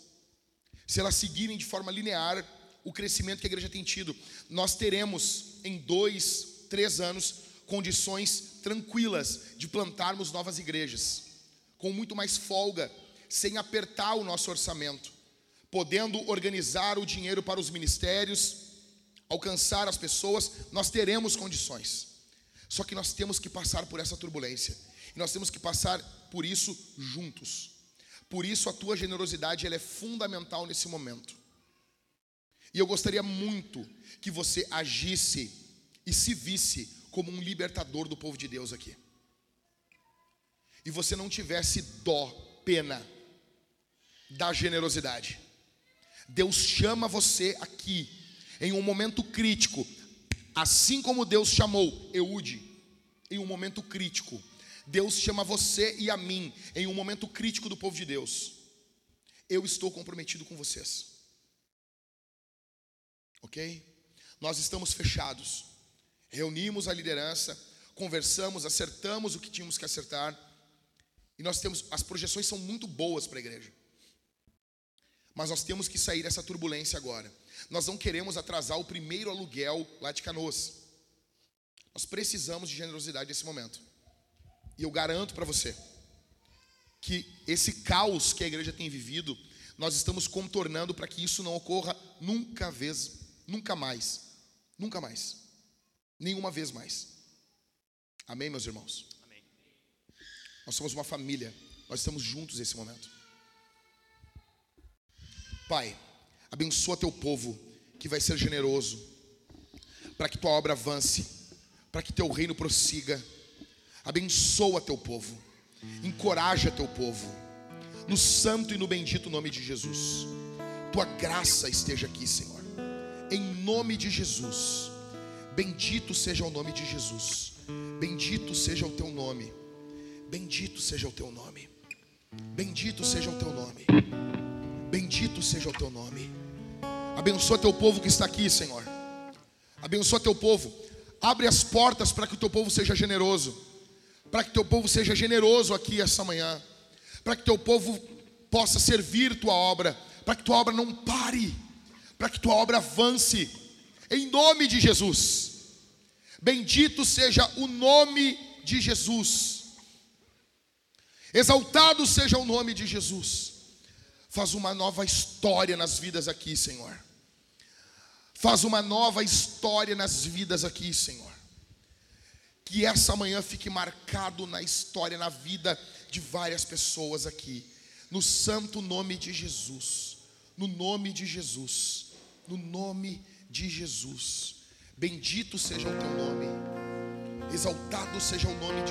se elas seguirem de forma linear o crescimento que a igreja tem tido, nós teremos em dois, três anos condições tranquilas de plantarmos novas igrejas, com muito mais folga, sem apertar o nosso orçamento, podendo organizar o dinheiro para os ministérios, alcançar as pessoas, nós teremos condições. Só que nós temos que passar por essa turbulência. E nós temos que passar por isso juntos. Por isso a tua generosidade ela é fundamental nesse momento. E eu gostaria muito que você agisse e se visse como um libertador do povo de Deus aqui. E você não tivesse dó, pena da generosidade. Deus chama você aqui em um momento crítico, assim como Deus chamou Eude em um momento crítico. Deus chama você e a mim em um momento crítico do povo de Deus. Eu estou comprometido com vocês. Ok? Nós estamos fechados. Reunimos a liderança, conversamos, acertamos o que tínhamos que acertar. E nós temos, as projeções são muito boas para a igreja. Mas nós temos que sair dessa turbulência agora. Nós não queremos atrasar o primeiro aluguel lá de Canoas. Nós precisamos de generosidade nesse momento. E eu garanto para você que esse caos que a igreja tem vivido, nós estamos contornando para que isso não ocorra nunca vez, nunca mais. Nunca mais. Nenhuma vez mais. Amém, meus irmãos? Amém. Nós somos uma família. Nós estamos juntos nesse momento. Pai, abençoa teu povo que vai ser generoso, para que tua obra avance, para que teu reino prossiga. Abençoa teu povo, encoraja teu povo, no santo e no bendito nome de Jesus. Tua graça esteja aqui, Senhor, em nome de Jesus. Bendito seja o nome de Jesus, bendito seja o teu nome, bendito seja o teu nome, bendito seja o teu nome. Bendito seja o teu nome. Abençoa teu povo que está aqui, Senhor. Abençoa teu povo. Abre as portas para que o teu povo seja generoso. Para que teu povo seja generoso aqui essa manhã. Para que teu povo possa servir tua obra. Para que tua obra não pare. Para que tua obra avance. Em nome de Jesus. Bendito seja o nome de Jesus. Exaltado seja o nome de Jesus. Faz uma nova história nas vidas aqui, Senhor. Faz uma nova história nas vidas aqui, Senhor. Que essa manhã fique marcado na história, na vida de várias pessoas aqui. No santo nome de Jesus. No nome de Jesus. No nome de Jesus. Bendito seja o teu nome. Exaltado seja o nome de